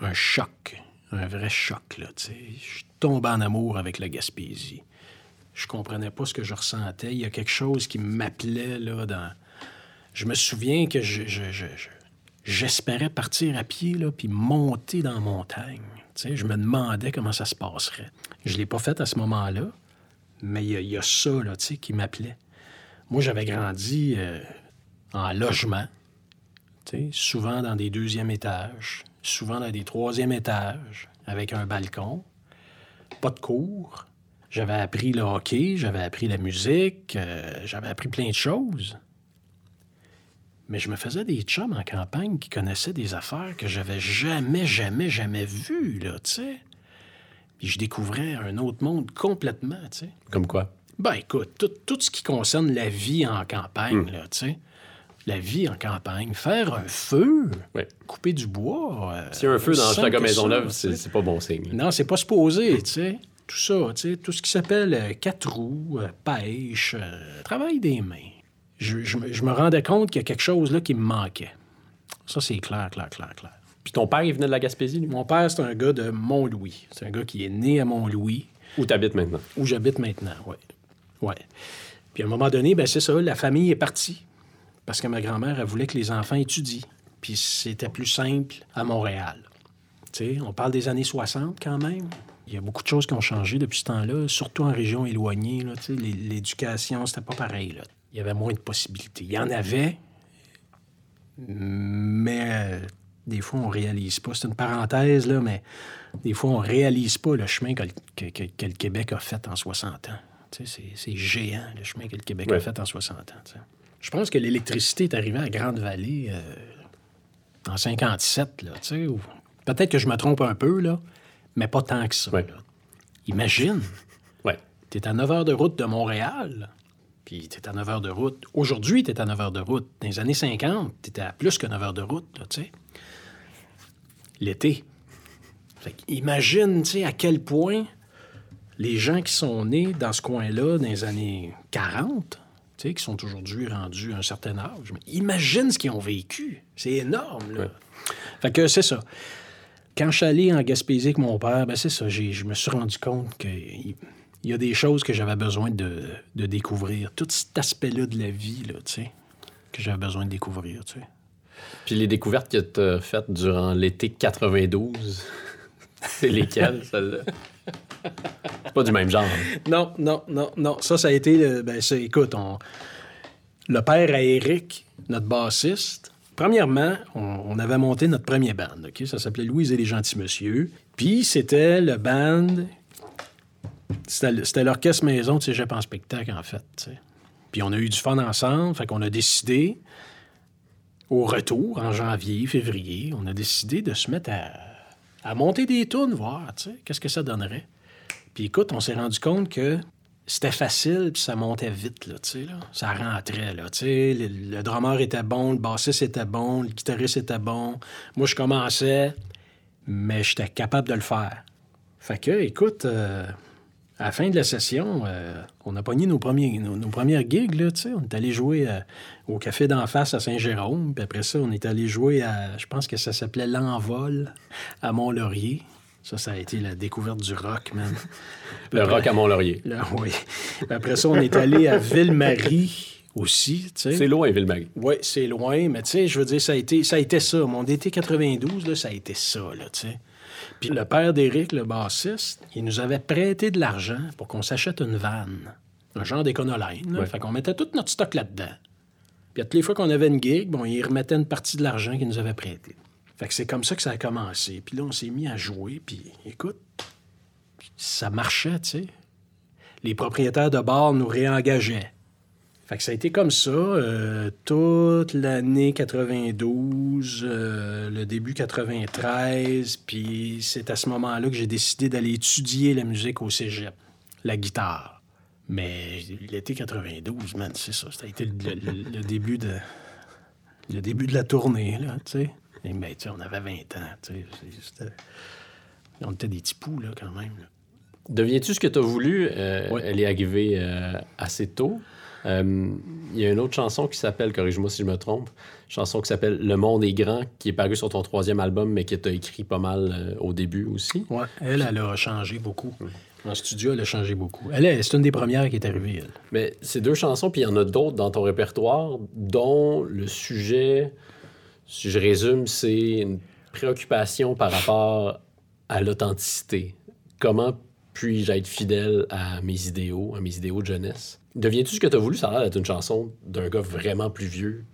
un choc, un vrai choc, là, tu sais. Je suis tombé en amour avec la Gaspésie. Je comprenais pas ce que je ressentais. Il y a quelque chose qui m'appelait, là, dans... Je me souviens que je, je- je- je- j'espérais partir à pied, là, puis monter dans la montagne. Tu je me demandais comment ça se passerait. Je l'ai pas fait à ce moment-là, mais il y a, ça, qui m'appelait. Moi, j'avais grandi euh, en logement, souvent dans des deuxièmes étages, souvent dans des troisièmes étages, avec un balcon, pas de cours. J'avais appris le hockey, j'avais appris la musique, euh, j'avais appris plein de choses. Mais je me faisais des chums en campagne qui connaissaient des affaires que j'avais jamais, jamais, jamais vues, là, tu sais. Puis je découvrais un autre monde complètement, tu sais.
Comme quoi?
Ben écoute, tout, tout ce qui concerne la vie en campagne, là, tu sais. La vie en campagne, faire un feu, couper du bois. euh,
S'il y a un feu dans Maisonneuve,
ça, tu
c'est pas bon signe. là.
Non, c'est pas supposé, tu sais. Tout ça, tu sais, tout ce qui s'appelle euh, quatre roues, euh, pêche, euh, travail des mains. Je, je me- je me rendais compte qu'il y a quelque chose là qui me manquait. Ça, c'est clair, clair, clair, clair.
Puis ton père, il venait de la Gaspésie, lui?
Mon père, c'est un gars de Mont-Louis. C'est un gars qui est né à Mont-Louis,
Où t'habites maintenant?
où j'habite maintenant, oui. Ouais. Puis à un moment donné, ben c'est ça, la famille est partie. Parce que ma grand-mère, elle voulait que les enfants étudient. Puis c'était plus simple à Montréal. Tu sais, on parle des années 60 quand même. Il y a beaucoup de choses qui ont changé depuis ce temps-là, surtout en région éloignée. Là, l'éducation, c'était pas pareil. Là. Il y avait moins de possibilités. Il y en avait, mais euh, des fois, on réalise pas. C'est une parenthèse, là, mais des fois, on réalise pas le chemin que, le- que- que- que le Québec a fait en 60 ans. C'est- c'est géant, le chemin que le Québec a fait en 60 ans. Je pense que l'électricité est arrivée à Grande-Vallée euh, en 57, là, tu sais. ou- Peut-être que je me trompe un peu, là, mais pas tant que ça.
Ouais.
Imagine,
Ouais.
tu es à 9 heures de route de Montréal, puis tu es à 9 heures de route. Aujourd'hui, tu es à 9 heures de route. Dans les années 50, tu étais à plus que 9 heures de route, tu sais. L'été. Fait que imagine, tu sais, à quel point les gens qui sont nés dans ce coin-là dans les années 40, tu sais, qui sont aujourd'hui rendus à un certain âge, imagine ce qu'ils ont vécu. C'est énorme, là.
Ouais.
Fait que c'est ça. Quand je suis allé en Gaspésie avec mon père, ben c'est ça, j'ai- je me suis rendu compte qu'il il y a des choses que j'avais besoin de, de découvrir. Tout cet aspect-là de la vie, là, tu sais, que j'avais besoin de découvrir, tu sais.
Puis les découvertes que t'as faites durant l'été 92, c'est lesquelles, celles-là? C'est pas du même genre. hein?
Non, non, non, non. Ça, ça a été. le- Ben, écoute, on, le père à Eric, notre bassiste, premièrement, on, avait monté notre premier band. OK? Ça s'appelait Louise et les Gentils Monsieur. Puis c'était le band. C'était, l'orchestre maison de cégep en spectacle, en fait. Puis on a eu du fun ensemble. Fait qu'on a décidé, au retour, en janvier, février, on a décidé de se mettre à, à monter des tunes, voir, qu'est-ce que ça donnerait. Puis écoute, on s'est rendu compte que c'était facile, puis ça montait vite, là, tu sais, là. Ça rentrait, là, tu sais. Le, le drummer était bon, le bassiste était bon, le guitariste était bon. Moi, je commençais, mais j'étais capable de le faire. Fait que, écoute, euh, à la fin de la session, euh, on a pogné nos, premiers, nos, premières gigs, là, tu sais. On est allé jouer euh, au café d'en face à Saint-Jérôme, puis après ça, on est allé jouer à, je pense que ça s'appelait L'Envol, à Mont-Laurier. Ça, ça a été la découverte du rock, man.
Le rock à Mont-Laurier.
Oui. Après ça, on est allé à Ville-Marie aussi.
C'est loin, Ville-Marie.
Oui, c'est loin, mais tu sais, je veux dire, ça a été ça. A été ça. Mon été 92, là, ça a été ça, là, tu sais. Puis le père d'Éric, le bassiste, il nous avait prêté de l'argent pour qu'on s'achète une vanne. Un genre d'éconoline.
Ouais.
Fait qu'on mettait tout notre stock là-dedans. Puis à toutes les fois qu'on avait une gig, bon, il remettait une partie de l'argent qu'il nous avait prêté. Fait que c'est comme ça que ça a commencé. Puis là, on s'est mis à jouer, puis écoute, ça marchait, tu sais. Les propriétaires de bars nous réengageaient. Fait que ça a été comme ça euh, toute l'année 92, euh, le début 93, puis c'est à ce moment-là que j'ai décidé d'aller étudier la musique au cégep, la guitare. Mais l'été 92, man, c'est ça, ça a été le, le- début de le début de la tournée, là, tu sais. Et ben, tu sais, on avait 20 ans, tu sais. c'était- On était des petits poux, là, quand même. là.
Deviens-tu ce que tu as voulu? Euh. Elle est arrivée euh, assez tôt Euh, Il y a une autre chanson qui s'appelle, corrige-moi si je me trompe, chanson qui s'appelle Le monde est grand, qui est parue sur ton troisième album, mais que tu as écrit pas mal euh, au début aussi.
Ouais, elle, elle a changé beaucoup. En studio, elle a changé beaucoup. Elle, est- c'est une des premières qui est arrivée, elle.
Mais c'est deux chansons, puis il y en a d'autres dans ton répertoire, dont le sujet, si je résume, c'est une préoccupation par rapport à l'authenticité. Comment puis-je être fidèle à mes idéaux, à mes idéaux de jeunesse? Deviens-tu ce que tu as voulu? Ça a l'air d'être une chanson d'un gars vraiment plus vieux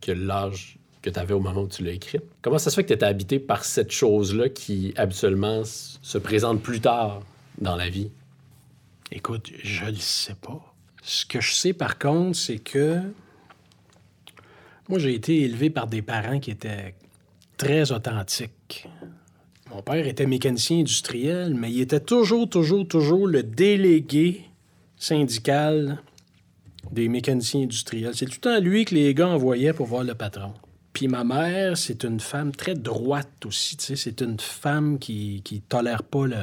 que l'âge que tu avais au moment où tu l'as écrite. Comment ça se fait que tu étais habité par cette chose-là qui, habituellement, se présente plus tard dans la vie?
Écoute, je le sais pas. Ce que je sais, par contre, c'est que moi, j'ai été élevé par des parents qui étaient très authentiques. Mon père était mécanicien industriel, mais il était toujours, toujours, toujours le délégué syndical des mécaniciens industriels. C'est tout le temps lui que les gars envoyaient pour voir le patron. Puis ma mère, c'est une femme très droite aussi. C'est une femme qui, qui tolère pas le,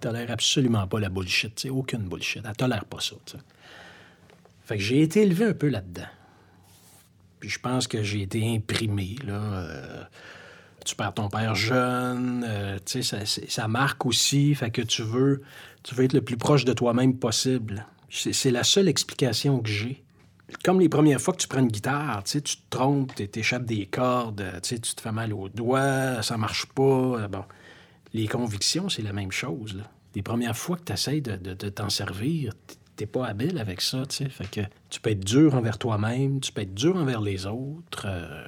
tolère absolument pas la bullshit, tu aucune bullshit. Elle tolère pas ça. Fait que j'ai été élevé un peu là-dedans. Puis je pense que j'ai été imprimé, là. euh, tu perds ton père jeune, euh, tu sais, ça, marque aussi, fait que tu veux, tu veux être le plus proche de toi-même possible. C'est la seule explication que j'ai. Comme les premières fois que tu prends une guitare, tu te trompes, tu t'échappes des cordes, tu tu te fais mal aux doigts, ça marche pas, euh, bon. Les convictions, c'est la même chose. Les premières fois que tu essaies de, de- t'en servir, t'es pas habile avec ça. tu sais. Fait que tu peux être dur envers toi-même, tu peux être dur envers les autres. euh,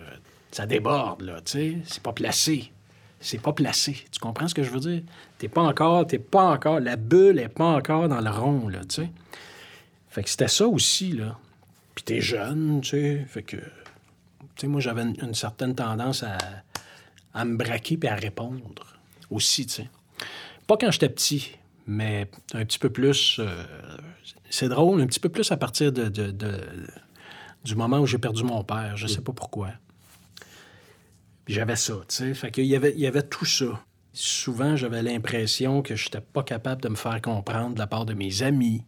ça déborde, là, tu sais. C'est pas placé. C'est pas placé. Tu comprends ce que je veux dire? T'es pas encore, t'es pas encore, la bulle est pas encore dans le rond, là, tu sais. Fait que c'était ça aussi, là. Puis t'es jeune, tu sais. Fait que, tu sais, moi, j'avais une, certaine tendance à, à me braquer puis à répondre aussi, tu sais. Pas quand j'étais petit, mais un petit peu plus. euh, c'est drôle, un petit peu plus à partir de, du moment où j'ai perdu mon père. Je sais pas pourquoi. J'avais ça, tu sais. Fait qu'il y avait, il y avait tout ça. Souvent, j'avais l'impression que je n'étais pas capable de me faire comprendre de la part de mes amis.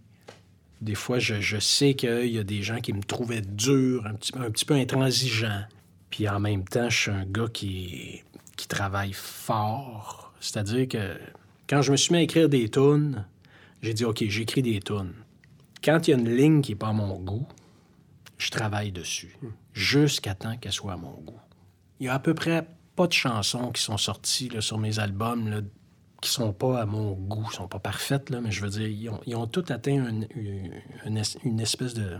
Des fois, je, je sais qu'il y a des gens qui me trouvaient dur, un petit, un petit peu intransigeant. Puis en même temps, je suis un gars qui, qui travaille fort. C'est-à-dire que quand je me suis mis à écrire des tunes, j'ai dit, OK, j'écris des tunes. Quand il y a une ligne qui n'est pas à mon goût, je travaille dessus. Jusqu'à temps qu'elle soit à mon goût. Il y a à peu près pas de chansons qui sont sorties là, sur mes albums là, qui sont pas à mon goût, sont pas parfaites, là, mais je veux dire, ils ont, ils ont tous atteint une, une- une es- une espèce de,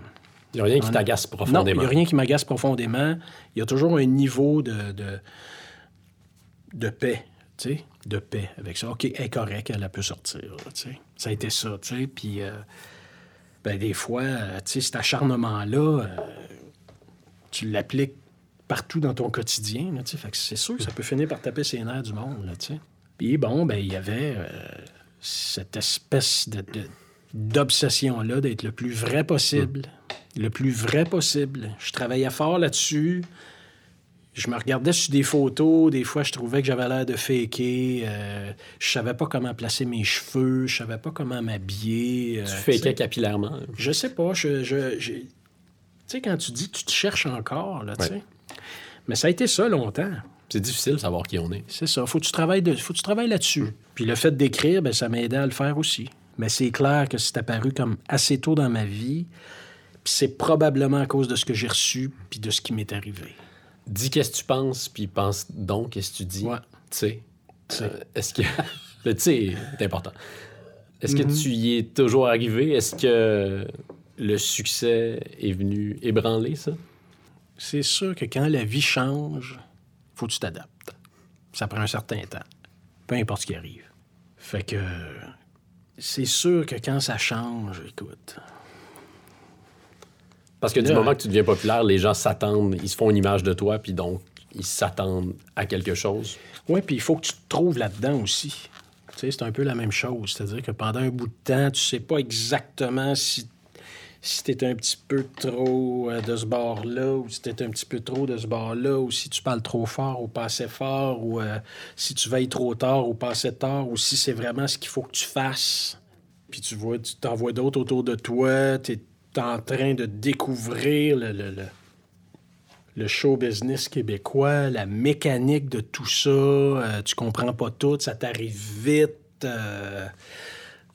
Il n'y a rien qui t'agace
non, il
profondément.
n'y a rien qui m'agace profondément. Il y a toujours un niveau de, de, de paix, tu sais, de paix avec ça. OK, elle est correcte, elle, elle peut sortir, là, tu sais. Ça a été ça, tu sais. Puis, euh, ben, des fois, euh, tu sais, cet acharnement-là, euh, tu l'appliques partout dans ton quotidien, là. Fait c'est sûr que ça peut finir par taper ses nerfs du monde, là. Puis, bon, ben, il y avait euh, cette espèce de d'obsession-là d'être le plus vrai possible. Le plus vrai possible. Je travaillais fort là-dessus. Je me regardais sur des photos. Des fois, je trouvais que j'avais l'air de faker. Euh, je savais pas comment placer mes cheveux. Je savais pas comment m'habiller. euh,
Tu fakais capillairement.
Je sais pas. Je, je- j'ai- Tu sais, quand tu dis tu te cherches encore, là, tu
Ouais.
sais. Mais ça a été ça longtemps.
C'est difficile de savoir qui on est.
C'est ça. Faut que tu travailles, de... faut que tu travailles là-dessus. Puis le fait d'écrire, ben, ça m'aidait à le faire aussi. Mais c'est clair que c'est apparu comme assez tôt dans ma vie. Puis c'est probablement à cause de ce que j'ai reçu puis de ce qui m'est arrivé.
Dis qu'est-ce que tu penses, puis pense donc qu'est-ce que tu dis.
Ouais. Tu sais.
Euh, Est-ce que. Le tu sais est important. Est-ce que tu y es toujours arrivé? Est-ce que le succès est venu ébranler ça?
C'est sûr que quand la vie change, faut que tu t'adaptes. Ça prend un certain temps. Peu importe ce qui arrive. Fait que c'est sûr que quand ça change, écoute,
Parce que du
Là-
moment que tu deviens populaire, les gens s'attendent, ils se font une image de toi, puis donc ils s'attendent à quelque chose.
Oui, puis il faut que tu te trouves là-dedans aussi. Tu sais, c'est un peu la même chose. C'est-à-dire que pendant un bout de temps, tu sais pas exactement si, si tu un petit peu trop euh, de ce bord-là, ou si tu un petit peu trop de ce bord-là, ou si tu parles trop fort ou pas assez fort, ou euh, si tu veilles trop tard ou pas assez tard, ou si c'est vraiment ce qu'il faut que tu fasses. Puis tu vois, tu t'en vois d'autres autour de toi, en train de découvrir le, le, le- le show business québécois, la mécanique de tout ça. Euh, tu comprends pas tout, ça t'arrive vite. euh,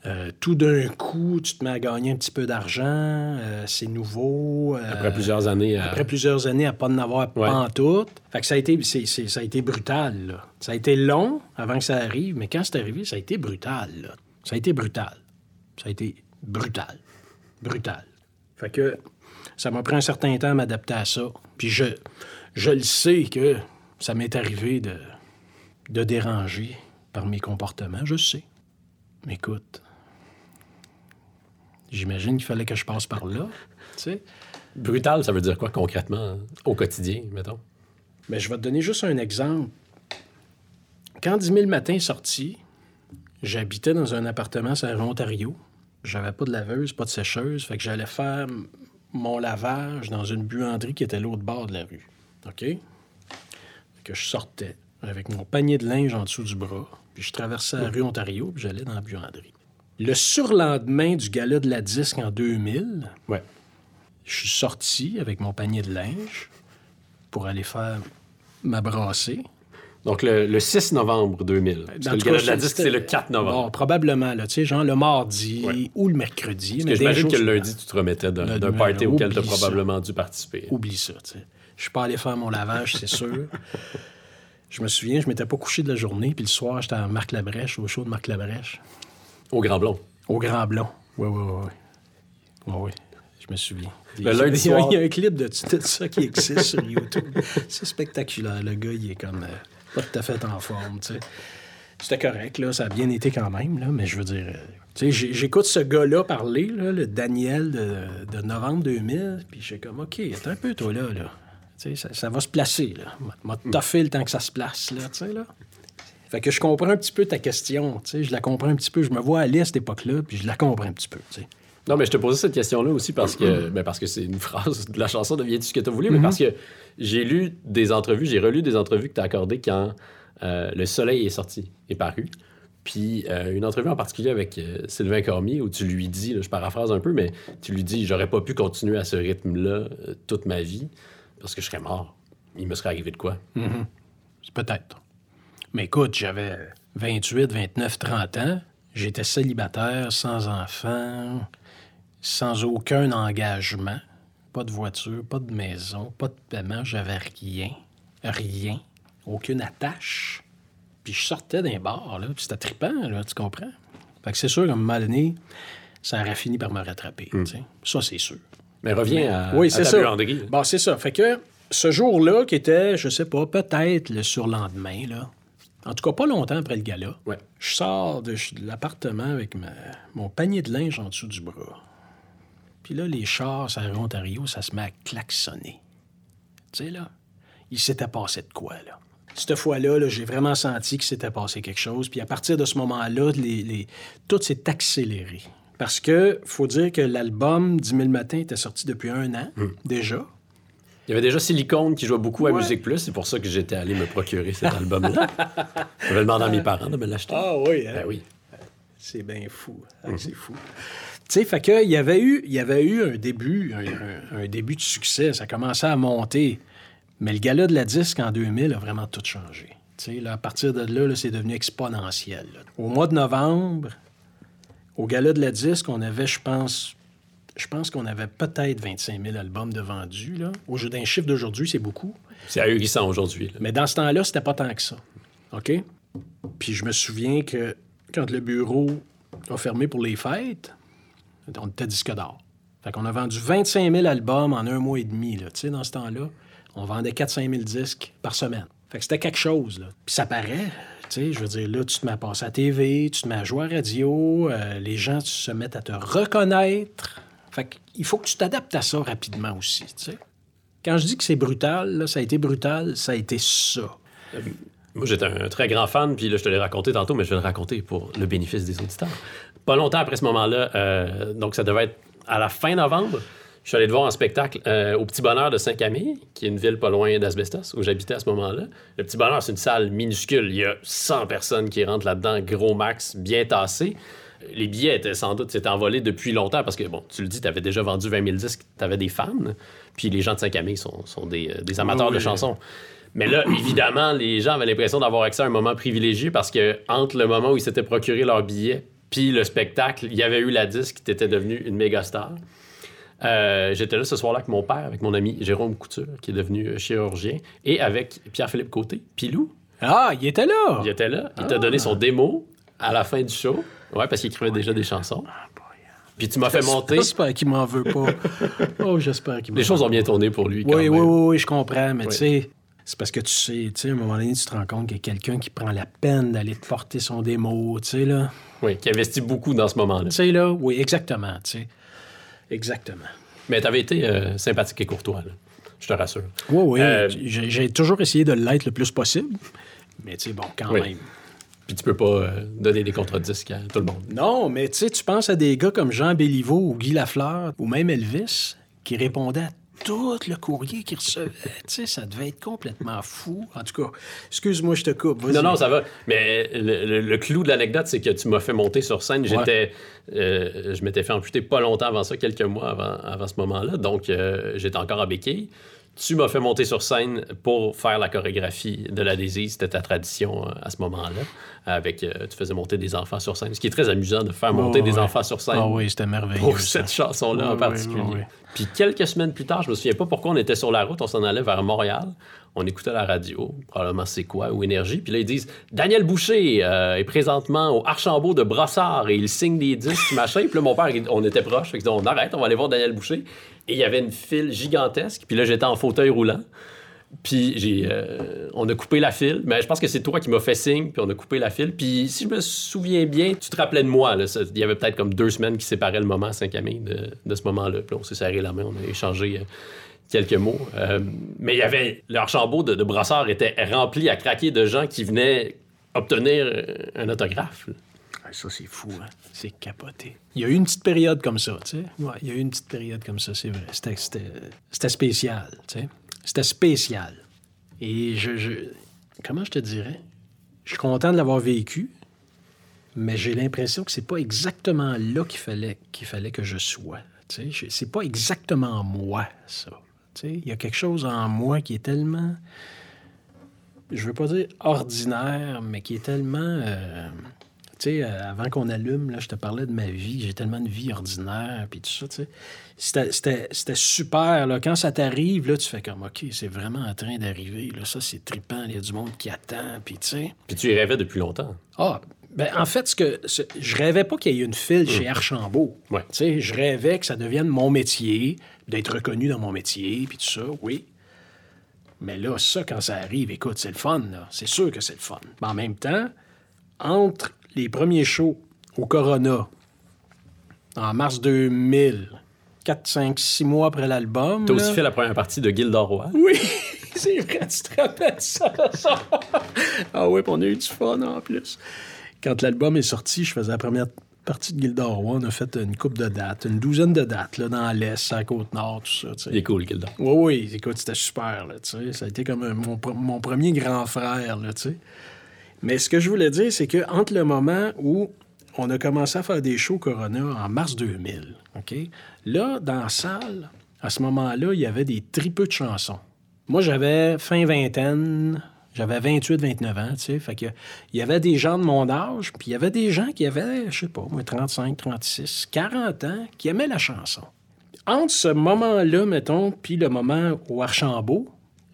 euh, tout d'un coup, tu te mets à gagner un petit peu d'argent. c'est nouveau.
Après plusieurs années à...
après plusieurs années à pas en avoir
Ouais.
pas en tout. Fait que ça a été, ça a été brutal. là. Ça a été long avant que ça arrive, mais quand c'est arrivé, ça a été brutal. là. Ça a été brutal. Ça a été brutal. Brutal. Fait que ça m'a pris un certain temps à m'adapter à ça. Puis je, je le sais que ça m'est arrivé de, de déranger par mes comportements. Je sais. Mais écoute, j'imagine qu'il fallait que je passe par là. Tu sais.
Brutal, ça veut dire quoi concrètement hein, au quotidien, mettons?
Mais je vais te donner juste un exemple. Quand 10 000 matin est sorti, j'habitais dans un appartement sur l'Ontario. J'avais pas de laveuse, pas de sécheuse. Fait que j'allais faire mon lavage dans une buanderie qui était à l'autre bord de la rue. OK? Fait que je sortais avec mon panier de linge en dessous du bras, puis je traversais la rue Ontario, puis j'allais dans la buanderie. Le surlendemain du gala de la disque en 2000,
Ouais.
je suis sorti avec mon panier de linge pour aller faire ma brassée.
Donc, le, le 6 novembre 2000. Parce
Dans
le gala
cas,
de la disque, c'est le 4 novembre.
Bon, probablement, là, tu sais, genre le mardi
Ouais.
ou le mercredi.
Parce
mais
que j'imagine que le lundi, tu te remettais d'un party auquel tu as
ça.
probablement dû participer.
Oublie ça, tu sais. Je suis pas allé faire mon lavage, c'est sûr. Je me souviens, je m'étais pas couché de la journée, puis le soir, j'étais à Marc Labrèche, au show de Marc Labrèche,
Au Grand Blond.
au Grand Blond. Oui, oui, oui, oui. Oui, je me souviens.
Le
Il
lundi
il y a-
soir.
Il y a un clip de tout ça qui existe sur YouTube. C'est spectaculaire. Le gars, il est comme euh, pas tout à fait en forme, tu sais. C'était correct, là. Ça a bien été quand même, là. Mais je veux dire, euh, tu sais, j'écoute ce gars-là parler, là, le Daniel de, de novembre 2000, puis je suis comme, OK, attends un peu, toi, là, là. Tu sais, ça, ça va se placer, là. M'a- M'a toffé le temps que ça se place, là, tu sais, là. Fait que je comprends un petit peu ta question, tu sais. Je la comprends un petit peu. Je me vois aller à cette époque-là, puis je la comprends un petit peu, tu sais.
Non, mais je te posais cette question-là aussi parce que, ben parce que c'est une phrase de la chanson Deviens-tu ce que tu as voulu,
Mm-hmm.
mais parce que j'ai lu des entrevues, j'ai relu des entrevues que tu as accordées quand euh, Le Soleil est sorti, est paru. Puis euh, une entrevue en particulier avec euh, Sylvain Cormier où tu lui dis, là, je paraphrase un peu, mais tu lui dis J'aurais pas pu continuer à ce rythme-là toute ma vie parce que je serais mort. Il me serait arrivé de quoi?
C'est Peut-être. Mais écoute, j'avais 28, 29, 30 ans. J'étais célibataire, sans enfant, sans aucun engagement. Pas de voiture, pas de maison, pas de paiement. J'avais rien. Rien. Aucune attache. Puis je sortais d'un bar, là. Puis c'était trippant, là, tu comprends? Fait que c'est sûr qu'à un moment donné, ça aurait fini par me rattraper. tu sais. Ça, c'est sûr.
Mais reviens à,
Oui, c'est ça. Bon, c'est ça. Fait que ce jour-là, qui était, je sais pas, peut-être le surlendemain, là. En tout cas, pas longtemps après le gala.
Ouais.
Je sors de, de l'appartement avec ma- mon panier de linge en dessous du bras. Puis là, les chars à Ontario, ça se met à klaxonner. Tu sais, là, il s'était passé de quoi, là? Cette fois-là, là, j'ai vraiment senti qu'il s'était passé quelque chose. Puis à partir de ce moment-là, les, les- tout s'est accéléré. Parce que faut dire que l'album 10 000 matins était sorti depuis un an, déjà.
Il y avait déjà Silicone qui jouait beaucoup à
Ouais.
Musique Plus. C'est pour ça que j'étais allé me procurer cet album-là. J'avais demandé à mes parents de me l'acheter.
Ah oui, hein?
Ben oui.
C'est bien fou. Ah, C'est fou. Tu sais, fait que, il y avait eu, il y avait eu un début, un, un- un début de succès. Ça commençait à monter. Mais le gala de la disque en 2000 a vraiment tout changé. Là, à partir de là, là, c'est devenu exponentiel. là. Au mois de novembre, au gala de la disque, on avait, je pense, je pense qu'on avait peut-être 25 000 albums de vendus. Là. Au jeu d'un chiffre d'aujourd'hui, c'est beaucoup.
C'est ahurissant aujourd'hui.
Mais dans ce temps-là, c'était pas tant que ça. OK? Puis je me souviens que quand le bureau a fermé pour les fêtes, on était disque d'or. Fait qu'on a vendu 25 000 albums en un mois et demi. Tu sais, dans ce temps-là, on vendait 4-5 000 disques par semaine. Fait que c'était quelque chose. Puis ça paraît. Tu je veux dire, là, tu te mets à passer à TV, tu te mets à jouer à radio, euh, les gens se mettent à te reconnaître. Fait qu'il faut que tu t'adaptes à ça rapidement aussi. Quand je dis que c'est brutal, ça a été brutal, ça a été ça.
Moi, j'étais un très grand fan, puis là, je te l'ai raconté tantôt, mais je vais le raconter pour le bénéfice des auditeurs. Pas longtemps après ce moment-là, euh, donc ça devait être à la fin novembre, je suis allé te voir en spectacle euh, au Petit Bonheur de Saint-Camille, qui est une ville pas loin d'Asbestos, où j'habitais à ce moment-là. Le Petit Bonheur, c'est une salle minuscule. Il y a 100 personnes qui rentrent là-dedans, gros max, bien tassé. Les billets étaient sans doute s'étaient envolés depuis longtemps parce que, bon, tu le dis, tu avais déjà vendu 20 000 disques, tu avais des fans. Puis les gens de Saint-Camille sont, sont des, euh, des amateurs
Oui,
de chansons. Mais là, évidemment, les gens avaient l'impression d'avoir accès à un moment privilégié parce que entre le moment où ils s'étaient procuré leur billet puis le spectacle, il y avait eu la disque qui était devenue une méga star. Euh, J'étais là ce soir-là avec mon père, avec mon ami Jérôme Couture, qui est devenu euh, chirurgien, et avec Pierre-Philippe Côté, Pilou.
Ah, il était là!
Il était là. Il t'a donné son démo à la fin du show. Ouais, parce qu'il écrivait déjà des chansons. Puis tu m'as fait monter.
J'espère qu'il m'en veut pas. oh, j'espère qu'il m'en
Les choses ont bien tourné pour lui. quand
Oui,
même.
oui, oui, oui, je comprends, mais
Oui.
tu sais, c'est parce que tu sais, tu sais, à un moment donné, tu te rends compte qu'il y a quelqu'un qui prend la peine d'aller te porter son démo, tu sais, là.
Oui, qui investit beaucoup dans ce moment-là.
Tu sais, là, oui, exactement, tu sais. Exactement.
Mais t'avais été euh, sympathique et courtois, là. Je te rassure.
Oui, oui,
Euh,
j'ai j'ai toujours essayé de l'être le plus possible, mais tu sais, bon, quand
Oui.
même.
Puis tu peux pas euh, donner des contre-disques à tout le monde.
Non, mais tu sais, tu penses à des gars comme Jean Béliveau ou Guy Lafleur ou même Elvis qui répondaient à tout le courrier qu'ils recevaient. tu sais, ça devait être complètement fou. En tout cas, excuse-moi, je te coupe.
Non, non, ça va. Mais le, le- le clou de l'anecdote, c'est que tu m'as fait monter sur scène. J'étais, euh, je m'étais fait amputer pas longtemps avant ça, quelques mois avant, avant ce moment-là. Donc, euh, j'étais encore à béquille. Tu m'as fait monter sur scène pour faire la chorégraphie de la Daisy. C'était ta tradition euh, à ce moment-là. Avec, euh, tu faisais monter des enfants sur scène. Ce qui est très amusant de faire monter
Oh,
des
ouais.
enfants sur scène
Ah oui, c'était merveilleux.
pour cette chanson-là en particulier.
ouais.
Puis quelques semaines plus tard, je me souviens pas pourquoi on était sur la route, on s'en allait vers Montréal. On écoutait la radio, probablement c'est quoi, ou Énergie. Puis là, ils disent Daniel Boucher euh, est présentement au Archambault de Brossard et il signe des disques, machin. Puis là, mon père, on était que on arrête, on va aller voir Daniel Boucher. Et il y avait une file gigantesque. Puis là, j'étais en fauteuil roulant. Puis j'ai, euh, on a coupé la file, mais je pense que c'est toi qui m'as fait signe, puis on a coupé la file. Puis si je me souviens bien, tu te rappelais de moi. là, ça- Il y avait peut-être comme deux semaines qui séparaient le moment à Saint-Camille de, de ce moment-là. Puis on s'est serré la main, on a échangé euh, quelques mots. Euh, mais il y avait, le Archambault de, de Brossard était rempli à craquer de gens qui venaient obtenir un autographe. là.
Ah, Ça, c'est fou, hein? C'est capoté. Il y a eu une petite période comme ça, tu sais. Ouais, il y a eu une petite période comme ça, c'est vrai. C'était- C'était c'était spécial, tu sais. C'était spécial. Et je, je- Comment je te dirais? Je suis content de l'avoir vécu, mais j'ai l'impression que c'est pas exactement là qu'il fallait, qu'il fallait que je sois. Tu sais, c'est pas exactement moi, ça. Il y a quelque chose en moi qui est tellement je veux pas dire ordinaire, mais qui est tellement. euh, tu sais, euh, avant qu'on allume, là, je te parlais de ma vie. J'ai tellement de vie ordinaire, puis tout ça, tu sais. C'était- super, là. Quand ça t'arrive, là, tu fais comme, OK, c'est vraiment en train d'arriver, là. Ça, c'est trippant. Il y a du monde qui attend, puis tu sais.
Puis tu y rêvais depuis longtemps.
Ah, ben en fait, ce que ce- je rêvais pas qu'il y ait une file chez Archambault.
Ouais.
Tu sais, je rêvais que ça devienne mon métier, d'être reconnu dans mon métier, puis tout ça, oui. Mais là, ça, quand ça arrive, écoute, c'est le fun, là. C'est sûr que c'est le fun. Mais en même temps, entre les premiers shows au Corona, en mars 2000, 4, 5, 6 mois après l'album...
Tu as
là-
aussi fait la première partie de Gilda Roy.
oui, c'est vrai, tu te rappelles ça, ça? ah oui, puis on a eu du fun en plus. Quand l'album est sorti, je faisais la première partie de Gilda Roy. On a fait une coupe de dates, une douzaine de dates, là, dans l'Est, à la Côte-Nord, tout ça, tu sais.
Il est cool, Gilda.
Oui, oui, écoute, c'était super, là. Ça a été comme un- mon, pre- mon premier grand frère, là, tu sais. Mais ce que je voulais dire, c'est que entre le moment où on a commencé à faire des shows Corona en mars 2000, OK? Là, dans la salle, à ce moment-là, il y avait des tripeux de chansons. Moi, j'avais fin vingtaine, j'avais 28, 29 ans, tu sais. Fait que il y avait des gens de mon âge, puis il y avait des gens qui avaient, je sais pas, moi, 35, 36, 40 ans, qui aimaient la chanson. Entre ce moment-là, mettons, puis le moment au Archambault,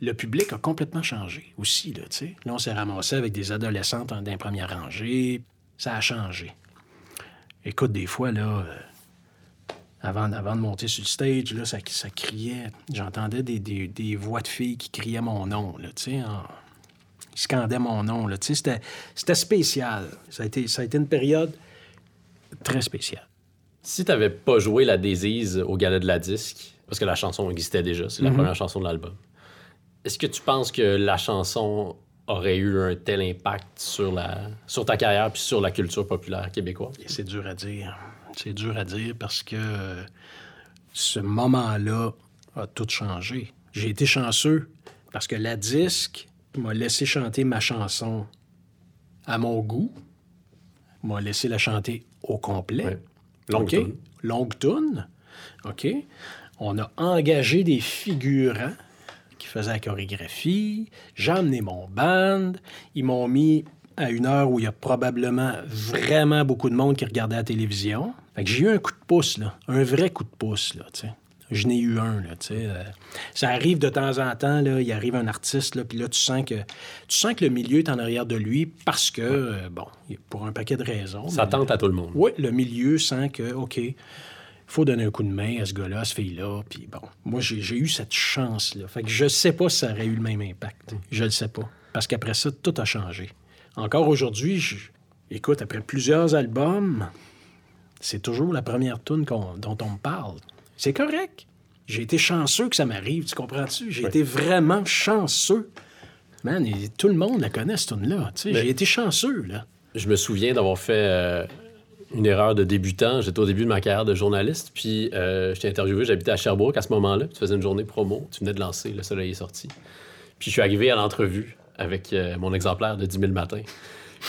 le public a complètement changé aussi, là, tu. Là, on s'est ramassé avec des adolescentes en d'un première rangée. Ça a changé. Écoute, des fois, là, euh, avant, avant de monter sur le stage, là, ça, ça criait. J'entendais des, des- des voix de filles qui criaient mon nom, là, tu sais. en- Ils scandaient mon nom, là, tu. C'était, c'était spécial. Ça a, été, ça a été une période très spéciale.
Si t'avais pas joué la Daisies au galet de la disque, parce que la chanson existait déjà, c'est la
Mhm.
première chanson de l'album, est-ce que tu penses que la chanson aurait eu un tel impact sur, la, sur ta carrière puis sur la culture populaire québécoise?
C'est dur à dire. C'est dur à dire parce que euh, ce moment-là a tout changé. J'ai été chanceux parce que la disque m'a laissé chanter ma chanson à mon goût, m'a laissé la chanter au complet.
Ouais. Longue.
OK? On a engagé des figurants qui faisaient la chorégraphie. J'ai amené mon band. Ils m'ont mis à une heure où il y a probablement vraiment beaucoup de monde qui regardait la télévision. Fait que j'ai eu un coup de pouce, là. Un vrai coup de pouce, là, tu sais. Je n'ai eu un, là, tu sais. euh, ça arrive de temps en temps, là, il arrive un artiste, là, puis là, tu sens que tu sens que le milieu est en arrière de lui parce que, euh, bon, pour un paquet de raisons.
Ça
mais-
tente à tout le monde.
oui, le milieu sent que, OK, faut donner un coup de main à ce gars-là, à ce fille-là. Puis bon, moi, j'ai eu cette chance-là. Fait que je sais pas si ça aurait eu le même impact. Je le sais pas. Parce qu'après ça, tout a changé. Encore aujourd'hui, je- écoute, après plusieurs albums, c'est toujours la première tune dont on me parle. C'est correct. J'ai été chanceux que ça m'arrive, tu comprends-tu? J'ai été vraiment chanceux. Man, et tout le monde la connaît, cette tune-là. J'ai été chanceux, là.
Je me souviens d'avoir fait euh, une erreur de débutant. J'étais au début de ma carrière de journaliste, puis euh, je t'ai interviewé. J'habitais à Sherbrooke à ce moment-là. Tu faisais une journée promo. Tu venais de lancer Le Soleil est sorti. Puis je suis arrivé à l'entrevue avec euh, mon exemplaire de 10 000 matins.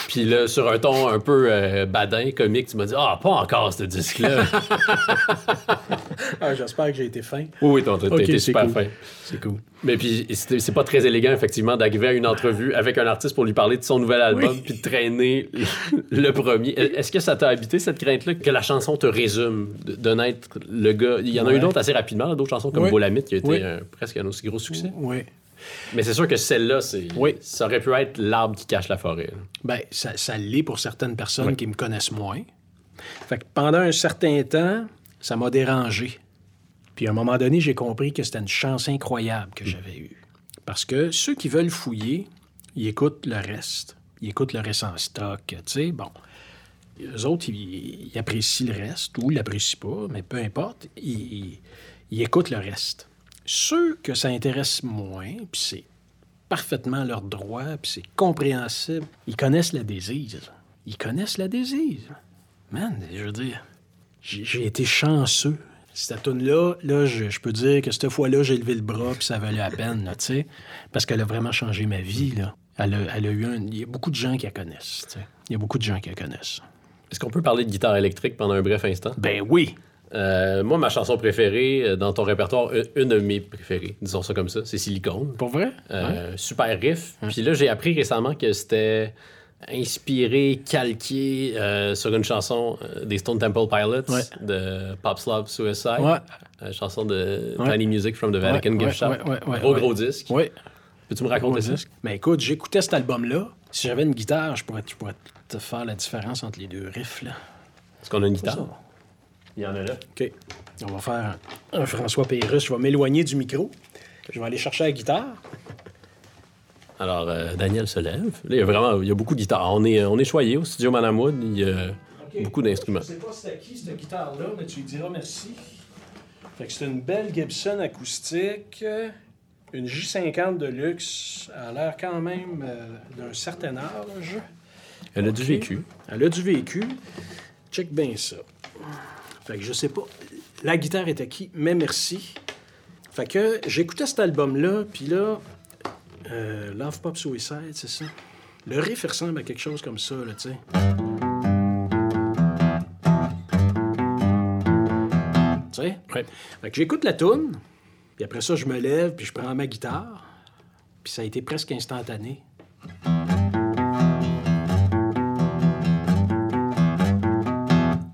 Puis là, sur un ton un peu euh, badin, comique, tu m'as dit Ah, pas encore ce disque-là.
Ah, J'espère que j'ai été fin.
oui, oui, t'as été super
cool.
fin.
C'est cool.
Mais puis, c'est pas très élégant, effectivement, d'arriver à une entrevue avec un artiste pour lui parler de son nouvel album,
Oui.
puis de traîner le premier. Est-ce que ça t'a habité, cette crainte-là, que la chanson te résume, de, n'être le gars... Il y en a eu d'autres assez rapidement, d'autres chansons comme
Oui.
Bolamite, qui a été
Oui.
presque un aussi gros succès.
Oui.
Mais c'est sûr que celle-là, c'est,
Oui.
ça aurait pu être l'arbre qui cache la forêt.
Ben, ça, ça l'est pour certaines personnes
Oui.
qui me connaissent moins. Fait que pendant un certain temps, ça m'a dérangé. Puis à un moment donné, j'ai compris que c'était une chance incroyable que j'avais eue. Parce que ceux qui veulent fouiller, ils écoutent le reste. Ils écoutent le reste en stock, tu sais, bon. Les autres, ils, ils apprécient le reste ou ils l'apprécient pas, mais peu importe, ils, ils- ils écoutent le reste. Ceux que ça intéresse moins, puis c'est parfaitement leur droit, puis c'est compréhensible. Ils connaissent la désise. Ils connaissent la désise. Man, je veux dire, j'ai été chanceux. Cette tune-là, là, je, je peux dire que cette fois-là, j'ai levé le bras, puis ça valait la peine, là, tu sais, parce qu'elle a vraiment changé ma vie, là. Elle a, elle a eu un... Il y a beaucoup de gens qui la connaissent. Il y a beaucoup de gens qui la connaissent.
Est-ce qu'on peut parler de guitare électrique pendant un bref instant?
Ben oui!
Euh, moi, ma chanson préférée euh, dans ton répertoire, une, une de mes préférées, disons ça comme ça, c'est Silicone.
Pour vrai?
Euh, Super riff. Puis là, j'ai appris récemment que c'était inspiré, calqué euh, sur une chanson euh, des Stone Temple Pilots
Ouais.
de Pop Love Suicide.
Ouais.
Euh, chanson de
Ouais.
Tiny Music from the Vatican
Ouais,
Gift Shop.
ouais, ouais, ouais,
gros,
ouais.
gros disque.
Oui.
Peux-tu me raconter ça?
Mais écoute, j'écoutais cet album-là. Si j'avais une guitare, je pourrais, je pourrais te faire la différence entre les deux riffs, là.
Est-ce qu'on a une
Ça.
guitare? Il y en a là.
OK. On va faire un, François Pérusse. Je vais m'éloigner du micro. Je vais aller chercher la guitare.
Alors, euh, Daniel se lève. Là, il y a vraiment il y a beaucoup de guitares. On est, on est choyé au studio Madame Wood. Il y a beaucoup d'instruments.
Je sais pas c'est à qui cette guitare-là, mais tu lui diras merci. Fait que c'est une belle Gibson acoustique, une J50 de luxe. Elle a l'air quand même euh, d'un certain âge.
Elle a du vécu.
Elle a du vécu. Check bien ça. Fait que je sais pas. La guitare est à qui, mais merci. Fait que j'écoutais cet album-là, puis là, euh, Love Pop Suicide, c'est ça. Le riff ressemble à quelque chose comme ça, là, tu sais. Tu sais?
Ouais.
Fait que j'écoute la tune, puis après ça, je me lève, puis je prends ma guitare, puis ça a été presque instantané.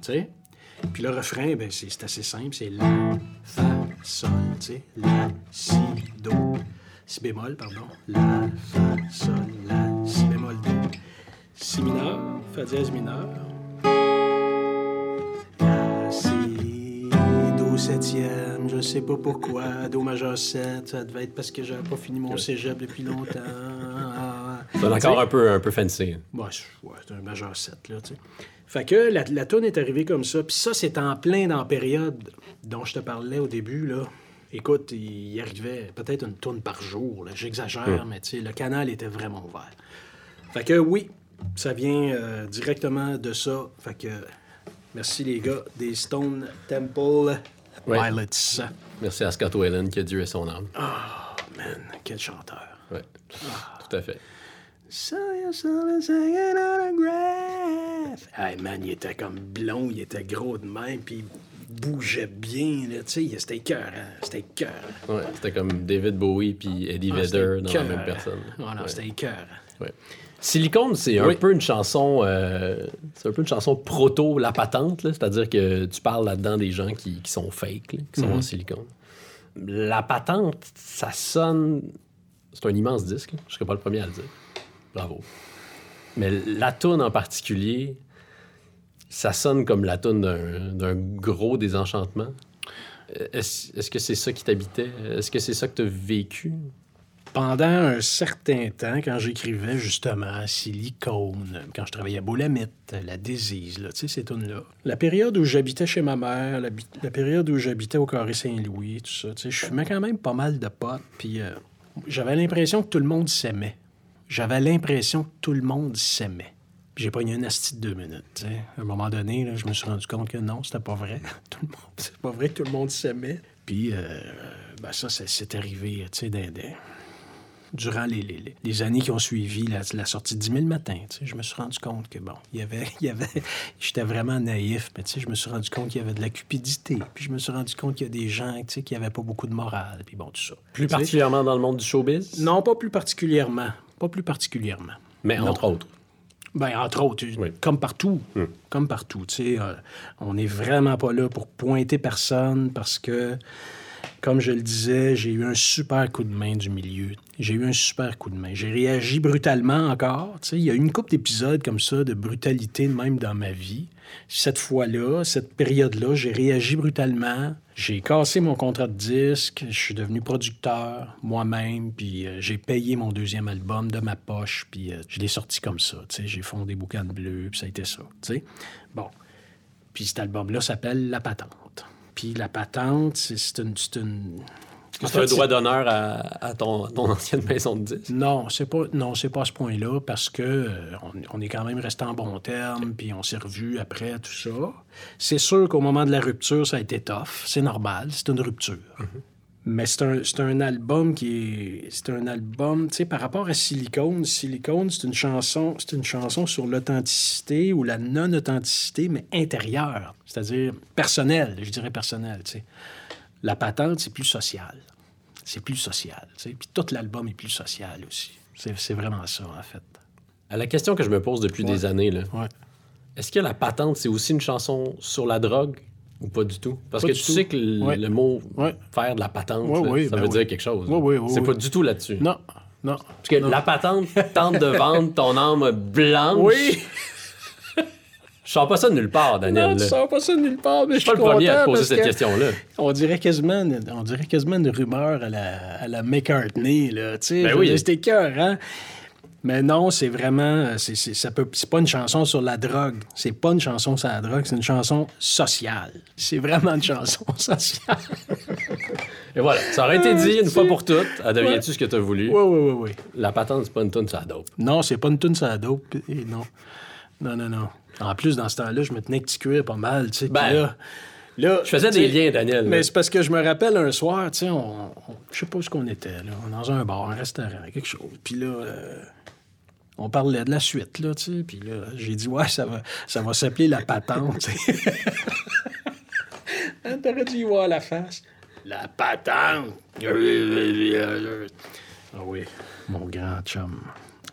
Tu sais? Puis le refrain, ben, c'est assez simple, c'est La, Fa, Sol, tu sais, La, Si, Do, Si bémol, pardon. La, Fa, Sol, La, Si bémol, Do. Si mineur, Fa dièse mineur. La, Si, Do septième, je sais pas pourquoi, Do majeur 7, ça devait être parce que j'avais pas fini mon cégep depuis longtemps.
C'est un accord un peu, un peu fancy.
Ouais, c'est ouais, c'est un majeur 7, là, tu sais. Fait que la, la toune est arrivée comme ça. Puis ça, c'est en plein dans la période dont je te parlais au début, là. Écoute, il arrivait peut-être une toune par jour. J'exagère, mais tu sais, le canal était vraiment ouvert. Fait que oui, ça vient euh, directement de ça. Fait que merci les gars des Stone Temple
Ouais.
Pilots.
Merci à Scott Whalen, qui a Dieu et son âme.
Oh man, quel chanteur.
Ouais. Tout à fait.
Saw you son second autograph. Hey man, il était comme blond, il était gros de même, puis il bougeait bien, là, tu sais, c'était cœur, c'était cœur.
Ouais, c'était comme David Bowie puis Eddie Vedder dans la même personne.
Voilà,
Ouais.
c'était cœur.
Ouais. Silicone, c'est un
Oui.
peu une chanson, euh, c'est un peu une chanson proto la patente, c'est-à-dire que tu parles là-dedans des gens qui, qui sont fake, là, qui sont en silicone. La patente, ça sonne, c'est un immense disque, je serais pas le premier à le dire. Bravo. Mais la tune en particulier, ça sonne comme la tune d'un gros désenchantement. Est-ce est-ce que c'est ça qui t'habitait? Est-ce que c'est ça que tu as vécu?
Pendant un certain temps, quand j'écrivais justement Silicone, quand je travaillais à Boulamite, la Désise, là, tu sais, ces tunes-là. La période où j'habitais chez ma mère, la période où j'habitais au Carré Saint-Louis, tout ça, tu sais, je fumais quand même pas mal de potes, puis euh, j'avais l'impression que tout le monde s'aimait. J'avais l'impression que tout le monde s'aimait. Puis j'ai pogné une asti de deux minutes. À un moment donné, là, je me suis rendu compte que non, c'était pas vrai. Tout le monde, c'est pas vrai que tout le monde s'aimait. Puis euh, ben ça, c'est- c'est arrivé, tu sais, durant les, les- les- années qui ont suivi la, la sortie de 10 000 matins, je me suis rendu compte que, bon, il y avait, y avait j'étais vraiment naïf, mais je me suis rendu compte qu'il y avait de la cupidité, puis je me suis rendu compte qu'il y a des gens, qui n'avaient pas beaucoup de morale, puis bon, tout ça.
Plus particulièrement dans le monde du showbiz?
Non, pas plus particulièrement. Pas plus particulièrement.
Mais
Non.
entre autres.
Ben, entre autres,
Oui.
comme partout.
Hmm.
Comme partout. Tu sais, euh, on n'est vraiment pas là pour pointer personne parce que, comme je le disais, j'ai eu un super coup de main du milieu. J'ai eu un super coup de main. J'ai réagi brutalement encore. Tu sais, il y a eu une couple d'épisodes comme ça de brutalité même dans ma vie. Cette fois-là, cette période-là, j'ai réagi brutalement. J'ai cassé mon contrat de disque. Je suis devenu producteur moi-même. Puis euh, j'ai payé mon deuxième album de ma poche. Puis euh, je l'ai sorti comme ça. J'ai fondé Boucan Bleu. Puis ça a été ça. Bon. Puis cet album-là s'appelle La Patente. Puis La Patente, c'est une. C'est une...
C'est un droit d'honneur à, à ton, ton ancienne maison de disques.
non, c'est pas non, c'est pas à ce point-là parce que euh, on, on est quand même resté en bon terme puis on s'est revus après tout ça. C'est sûr qu'au moment de la rupture, ça a été tough, c'est normal, c'est une rupture. Mais c'est un, c'est un album qui est c'est un album, tu sais par rapport à Silicone, Silicone, c'est une chanson, c'est une chanson sur l'authenticité ou la non-authenticité mais intérieure, c'est-à-dire personnelle, je dirais personnelle, tu sais. La patente, c'est plus social c'est plus social. tu sais. Puis tout l'album est plus social aussi. C'est vraiment ça, en fait.
À la question que je me pose depuis des années, là,
Ouais.
est-ce que la patente, c'est aussi une chanson sur la drogue ou pas du tout? Parce
Pas
que tu
tout.
sais que le,
Ouais.
le mot faire de la patente,
Ouais,
là,
oui,
ça
ben
veut
oui.
dire quelque chose.
Oui,
c'est pas du tout là-dessus.
Non, non.
Parce que
non.
la patente tente de vendre ton âme blanche.
Oui!
Je sens pas ça de nulle part, Daniel.
Non, tu sors pas ça de nulle part, mais
je suis pas le premier à te poser cette
que
question-là.
On dirait quasiment, une- on dirait quasiment une rumeur à la, à la McCartney, là. Tu sais,
Ben oui.
c'était cœur, hein? Mais non, c'est vraiment, c'est, c'est, ça peut, c'est pas une chanson sur la drogue. C'est pas une chanson sur la drogue, c'est une chanson sociale. C'est vraiment une chanson sociale.
Et voilà, ça aurait été dit une fois pour toutes. Ah, Deviens-tu
Ouais.
ce que tu as voulu?
Oui, oui, oui, oui.
La patente, c'est pas une tonne, ça dope.
Non, c'est pas une tune sur la dope. Et non. Non, non, non. En plus, dans ce temps-là, je me tenais avec petit cuir pas mal, tu sais.
Ben,
là, là,
Je faisais
tu
des liens, Daniel.
Mais c'est parce que je me rappelle un soir, tu sais, on, on- je sais pas où qu'on était, là. Dans un bar, un restaurant, quelque chose. Puis là, euh, on parlait de la suite, là, tu sais. Puis là, j'ai dit, ouais, ça va, ça va s'appeler la patente, tu. Hein, T'aurais dû y voir la face. La patente. Ah oui, mon grand chum.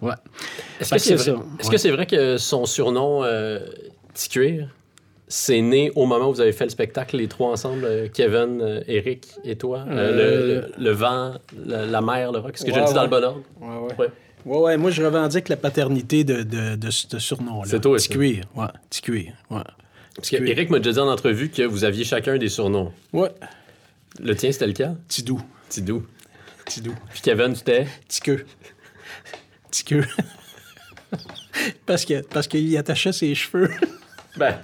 Ouais.
Est-ce que c'est vrai,
ouais.
que c'est vrai que son surnom, euh, Petit Cuir, c'est né au moment où vous avez fait le spectacle, les trois ensemble, euh, Kevin, euh, Eric et toi? Euh, le, le- le vent, la, la mer, le rock. Est-ce que je le dis dans le bon ordre?
Ouais, ouais.
Ouais.
Moi, je revendique la paternité de, de, de ce surnom-là.
C'est toi,
Petit
ça.
cuir, ouais. Petit cuir, ouais.
Parce que. Eric m'a déjà dit en entrevue que vous aviez chacun des surnoms.
Ouais.
Le tien, c'était lequel?
Tidou.
Tidou.
Tidou.
Puis Kevin, tu t'es?
Petit queue. parce que parce qu'il attachait ses cheveux.
Ben,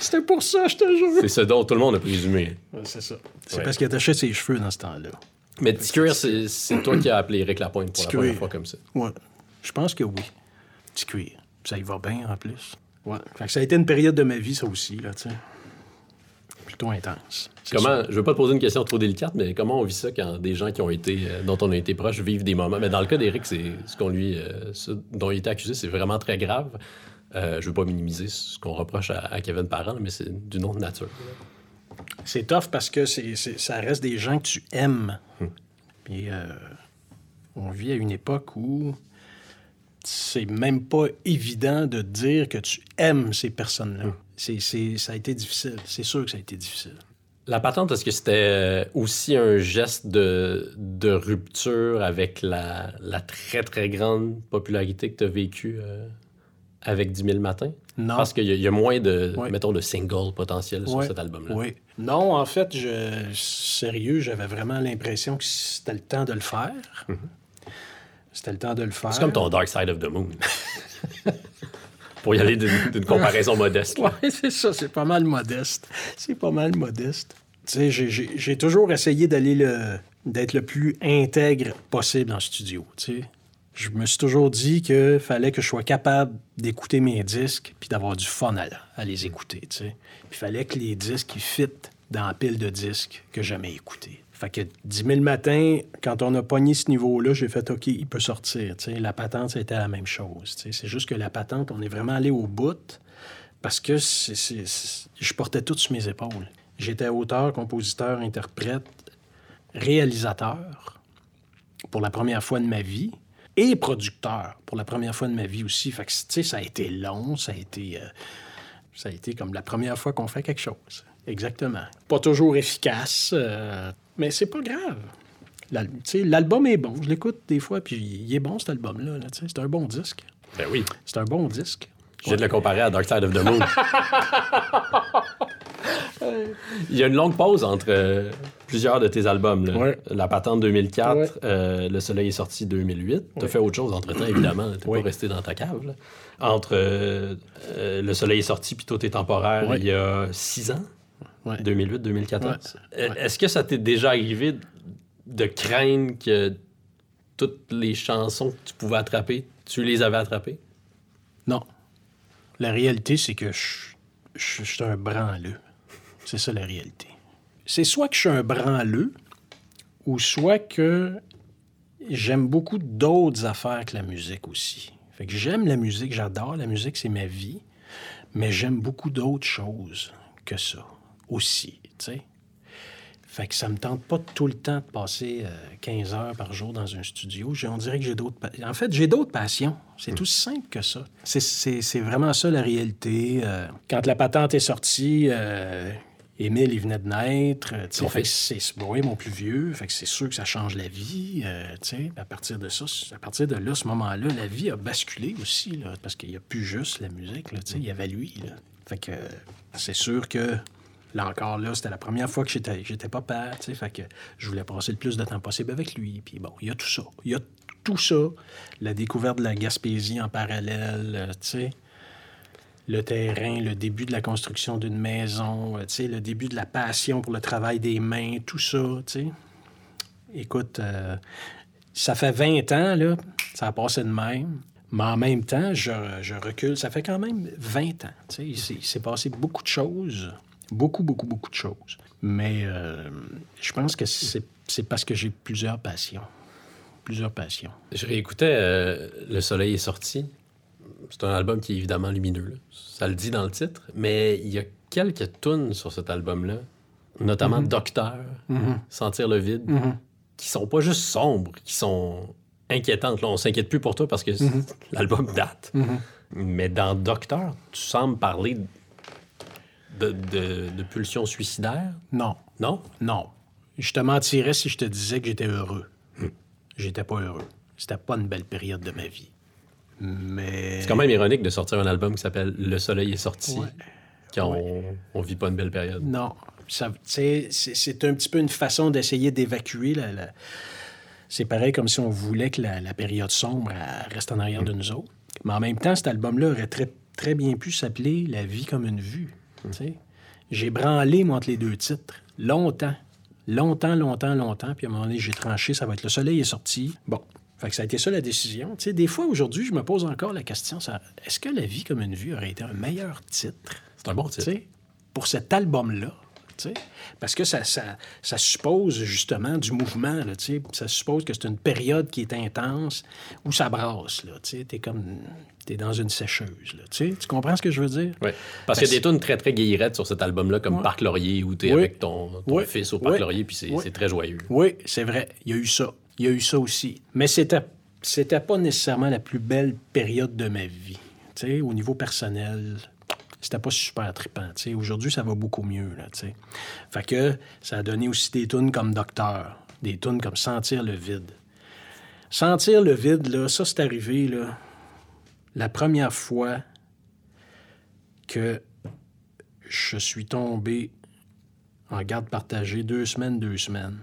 C'était pour ça, je te jure.
c'est ce dont tout le monde a présumé.
Ouais, c'est ça. C'est
Ouais.
parce qu'il attachait ses cheveux dans ce temps-là.
Mais Petit Cuir, c'est toi qui as appelé Eric Lapointe pour la
Petit
première fois comme ça.
Ouais. Je pense que oui. Petit cuir. Ça y va bien en plus. Ouais. Fait que ça a été une période de ma vie, ça aussi, là, tu sais. Plutôt intense.
Comment,
sûr.
je veux pas te poser une question trop délicate, mais comment on vit ça quand des gens qui ont été, euh, dont on a été proche vivent des moments? Mais dans le cas d'Éric, c'est ce qu'on lui, euh, ce dont il était accusé, c'est vraiment très grave. Euh, je veux pas minimiser ce qu'on reproche à, à Kevin Parent, mais c'est d'une autre nature.
C'est tough parce que c'est, ça reste des gens que tu aimes. Puis euh, on vit à une époque où c'est même pas évident de dire que tu aimes ces personnes-là. C'est, c'est- ça a été difficile. C'est sûr que ça a été difficile.
La patente, est-ce que c'était euh, aussi un geste de, de rupture avec la, la très, très grande popularité que tu as vécue euh, avec 10 000 matins?
Non.
Parce qu'il y, a- il y a moins de, mettons, de singles potentiels sur cet album-là.
Oui. Non, en fait, je, sérieux, j'avais vraiment l'impression que c'était le temps de le faire. C'était le temps de le faire.
Mm-hmm. C'est comme ton Dark Side of the Moon. Pour y aller d'une comparaison modeste.
Oui, c'est ça, c'est pas mal modeste. C'est pas mal modeste. Tu sais, j'ai- toujours essayé d'aller le d'être le plus intègre possible en studio, tu sais. Je me suis toujours dit qu'il fallait que je sois capable d'écouter mes disques puis d'avoir du fun à, à les écouter, tu sais. Puis fallait que les disques ils fitent dans la pile de disques que j'aimais écouter. Fait que 10 000 matins, quand on a pogné ce niveau-là, j'ai fait OK, il peut sortir. La patente, c'était la même chose. C'est juste que la patente, on est vraiment allé au bout parce que c'est- je portais tout sur mes épaules. J'étais auteur, compositeur, interprète, réalisateur pour la première fois de ma vie et producteur pour la première fois de ma vie aussi. Fait que, ça a été long, ça a été, euh, ça a comme la première fois qu'on fait quelque chose. Exactement. Pas toujours efficace, euh, mais c'est pas grave. L'album est bon. Je l'écoute des fois, puis il est bon, cet album-là. là, c'est un bon disque.
Ben oui.
C'est un bon disque.
Je viens de le comparer à Dark Side of the Moon. Il y a une longue pause entre euh, plusieurs de tes albums. là.
Ouais.
La Patente 2004,
Ouais.
euh, Le Soleil est sorti 2008. Tu as
Ouais.
fait autre chose entre-temps, évidemment. Tu
Ouais.
pas resté dans ta cave. là. Entre euh, Le Soleil est sorti puis Tout est temporaire,
Ouais.
il y a six ans,
Ouais.
2008-2014.
Ouais.
Euh, Est-ce que ça t'est déjà arrivé de craindre que toutes les chansons que tu pouvais attraper, tu les avais attrapées?
Non. La réalité, c'est que je, je- je suis un branleux. C'est ça la réalité. C'est soit que je suis un branleux, ou soit que j'aime beaucoup d'autres affaires que la musique aussi. Fait que j'aime la musique, j'adore la musique, c'est ma vie, mais j'aime beaucoup d'autres choses que ça aussi, tu sais. Fait que ça me tente pas tout le temps de passer euh, 15 heures par jour dans un studio. On dirait que j'ai d'autres... pa- En fait, j'ai d'autres passions. C'est aussi simple que ça. C'est- vraiment ça, la réalité. Euh, quand la patente est sortie, euh, Émile, il venait de naître. euh, fait c'est mon plus vieux. Fait que c'est sûr que ça change la vie. euh, à partir de ça, à partir de là, ce moment-là, la vie a basculé aussi. Là, parce qu'il n'y a plus juste la musique. Là, il y avait lui. Là. Fait que euh, c'est sûr que Là encore, là, c'était la première fois que j'étais, j'étais papa, tu sais, que je voulais passer le plus de temps possible avec lui. Puis bon, il y a tout ça. Il y a tout ça. La découverte de la Gaspésie en parallèle, euh, tu sais. Le terrain, le début de la construction d'une maison, euh, tu sais, le début de la passion pour le travail des mains, tout ça, tu sais. Écoute, euh, ça fait 20 ans, là, ça a passé de même. Mais en même temps, je, je recule. Ça fait quand même 20 ans. il s'est passé beaucoup de choses. Beaucoup, beaucoup, beaucoup de choses. Mais euh, je pense que c'est c'est parce que j'ai plusieurs passions. Plusieurs passions.
Je réécoutais euh, Le Soleil est sorti. C'est un album qui est évidemment lumineux. là. Ça le dit dans le titre. Mais il y a quelques tunes sur cet album-là, notamment Docteur, Sentir le vide, qui sont pas juste sombres, qui sont inquiétantes. Là, on s'inquiète plus pour toi parce que l'album date. Mais dans Docteur, tu sembles parler de, de, de pulsions suicidaires?
Non,
Non?
non. Je te mentirais si je te disais que j'étais heureux. J'étais pas heureux. C'était pas une belle période de ma vie. Mais.
C'est quand même ironique de sortir un album qui s'appelle Le Soleil est sorti
Ouais.
quand on, on vit pas une belle période.
Non. C'est un petit peu une façon d'essayer d'évacuer la. la- C'est pareil comme si on voulait que la, la période sombre reste en arrière de nous autres. Mais en même temps, cet album-là aurait très, très bien pu s'appeler La vie comme une vue. J'ai branlé, moi, entre les deux titres, longtemps. Longtemps, longtemps, longtemps. Puis à un moment donné, j'ai tranché, ça va être Le Soleil est sorti. Bon. Fait que ça a été ça la décision. Tu sais, des fois, aujourd'hui, je me pose encore la question est-ce que La vie comme une vue aurait été un meilleur titre?
C'est un bon titre.
pour cet album-là. Parce que ça, ça, ça suppose justement du mouvement, là. Ça suppose que c'est une période qui est intense où ça brasse, là. T'es comme... T'es dans une sécheuse, là, tu sais. Tu comprends ce que je veux dire?
Ouais. Parce qu'il y a des tunes très, très guillerettes sur cet album-là, comme Parc Laurier, où t'es
Oui.
avec ton, ton
Oui.
fils au Parc
Oui.
Laurier, puis c'est
Oui.
c'est très joyeux.
Oui, c'est vrai. Il y a eu ça. Il y a eu ça aussi. Mais c'était, c'était pas nécessairement la plus belle période de ma vie. Tu sais, au niveau personnel, c'était pas super trippant. tu sais. Aujourd'hui, ça va beaucoup mieux. Là, tu sais. fait que ça a donné aussi des tunes comme Docteur, des tunes comme Sentir le vide. Sentir le vide, là, ça, c'est arrivé là, la première fois que je suis tombé en garde partagée deux semaines, deux semaines,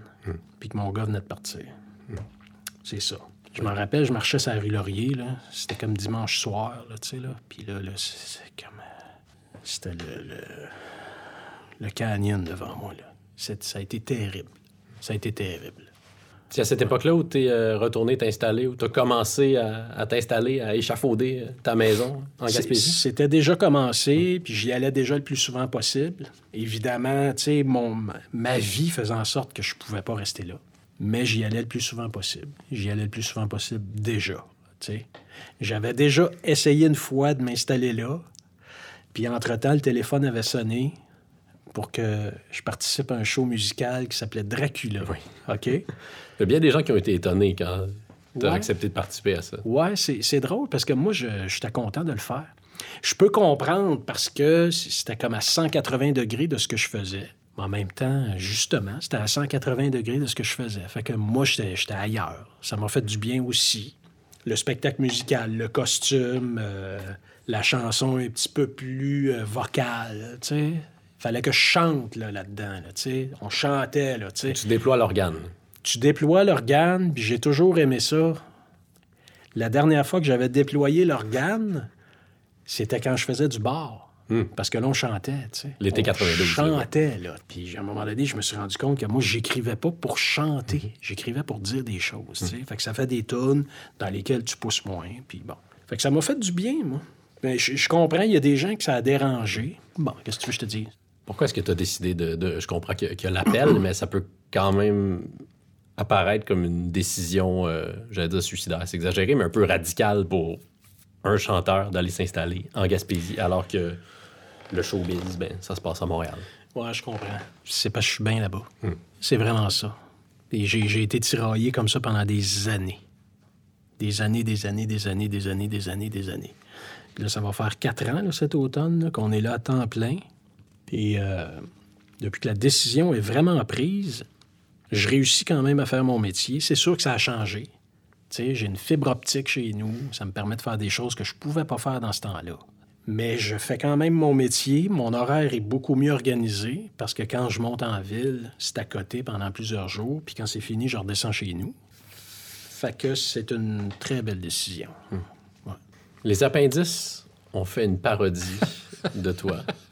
puis que mon gars venait de partir. C'est ça. Je m'en rappelle, je marchais sur la rue Laurier, là. C'était comme dimanche soir, là, tu sais, là. Puis là, là, c'est comme... C'était le, le, le canyon devant moi, là. Ça a été terrible. Ça a été terrible.
C'est à cette époque-là où t'es euh, retourné t'installer, où t'as commencé à, à t'installer, à échafauder euh, ta maison en Gaspésie?
C'était déjà commencé, puis j'y allais déjà le plus souvent possible. Évidemment, tu sais, mon, ma vie faisait en sorte que je pouvais pas rester là. Mais j'y allais le plus souvent possible. J'y allais le plus souvent possible déjà, tu sais. J'avais déjà essayé une fois de m'installer là, puis entre-temps, le téléphone avait sonné pour que je participe à un show musical qui s'appelait Dracula. OK?
Il y a bien des gens qui ont été étonnés quand t'as
Ouais.
accepté de participer à ça.
Ouais, c'est drôle parce que moi, je- j'étais content de le faire. Je peux comprendre parce que c'était comme à 180 degrés de ce que je faisais. Mais en même temps, justement, c'était à 180 degrés de ce que je faisais. Fait que moi, j'étais j'étais ailleurs. Ça m'a fait du bien aussi. Le spectacle musical, le costume, euh, la chanson un petit peu plus euh, vocale, tu sais. Fallait que je chante là, là-dedans, là, tu sais. On chantait, là, tu
déploies l'organe.
tu déploies l'organe, puis j'ai toujours aimé ça. La dernière fois que j'avais déployé l'organe, c'était quand je faisais du bar.
Hmm.
Parce que là, on chantait, tu sais.
L'été
On
92,
chantait, là. Puis à un moment donné, je me suis rendu compte que moi, j'écrivais pas pour chanter.
Hmm.
J'écrivais pour dire des choses, tu sais. Fait que ça fait des tunes dans lesquelles tu pousses moins, puis bon. Fait que ça m'a fait du bien, moi. Ben, je, je comprends, il y a des gens que ça a dérangé. Bon, qu'est-ce que tu veux que je te dise?
Pourquoi est-ce que tu as décidé de, de- Je comprends qu'il y a- qu'il y a l'appel, mais ça peut quand même apparaître comme une décision, euh, j'allais dire suicidaire, c'est exagéré, mais un peu radicale pour un chanteur d'aller s'installer en Gaspésie, alors que le showbiz, ben, ça se passe à Montréal.
Ouais, je comprends. C'est parce que je suis bien là-bas. C'est vraiment ça. Et j'ai été tiraillé comme ça pendant des années. Des années, des années, des années, des années, des années, des années. Puis là, ça va faire quatre ans, là, cet automne, qu'on est là à temps plein. Puis euh, depuis que la décision est vraiment prise, je réussis quand même à faire mon métier. C'est sûr que ça a changé. J'ai une fibre optique chez nous. Ça me permet de faire des choses que je pouvais pas faire dans ce temps-là. Mais je fais quand même mon métier. Mon horaire est beaucoup mieux organisé parce que quand je monte en ville, c'est à côté pendant plusieurs jours. Puis quand c'est fini, je redescends chez nous. Fait que c'est une très belle décision.
Les appendices ont fait une parodie de toi.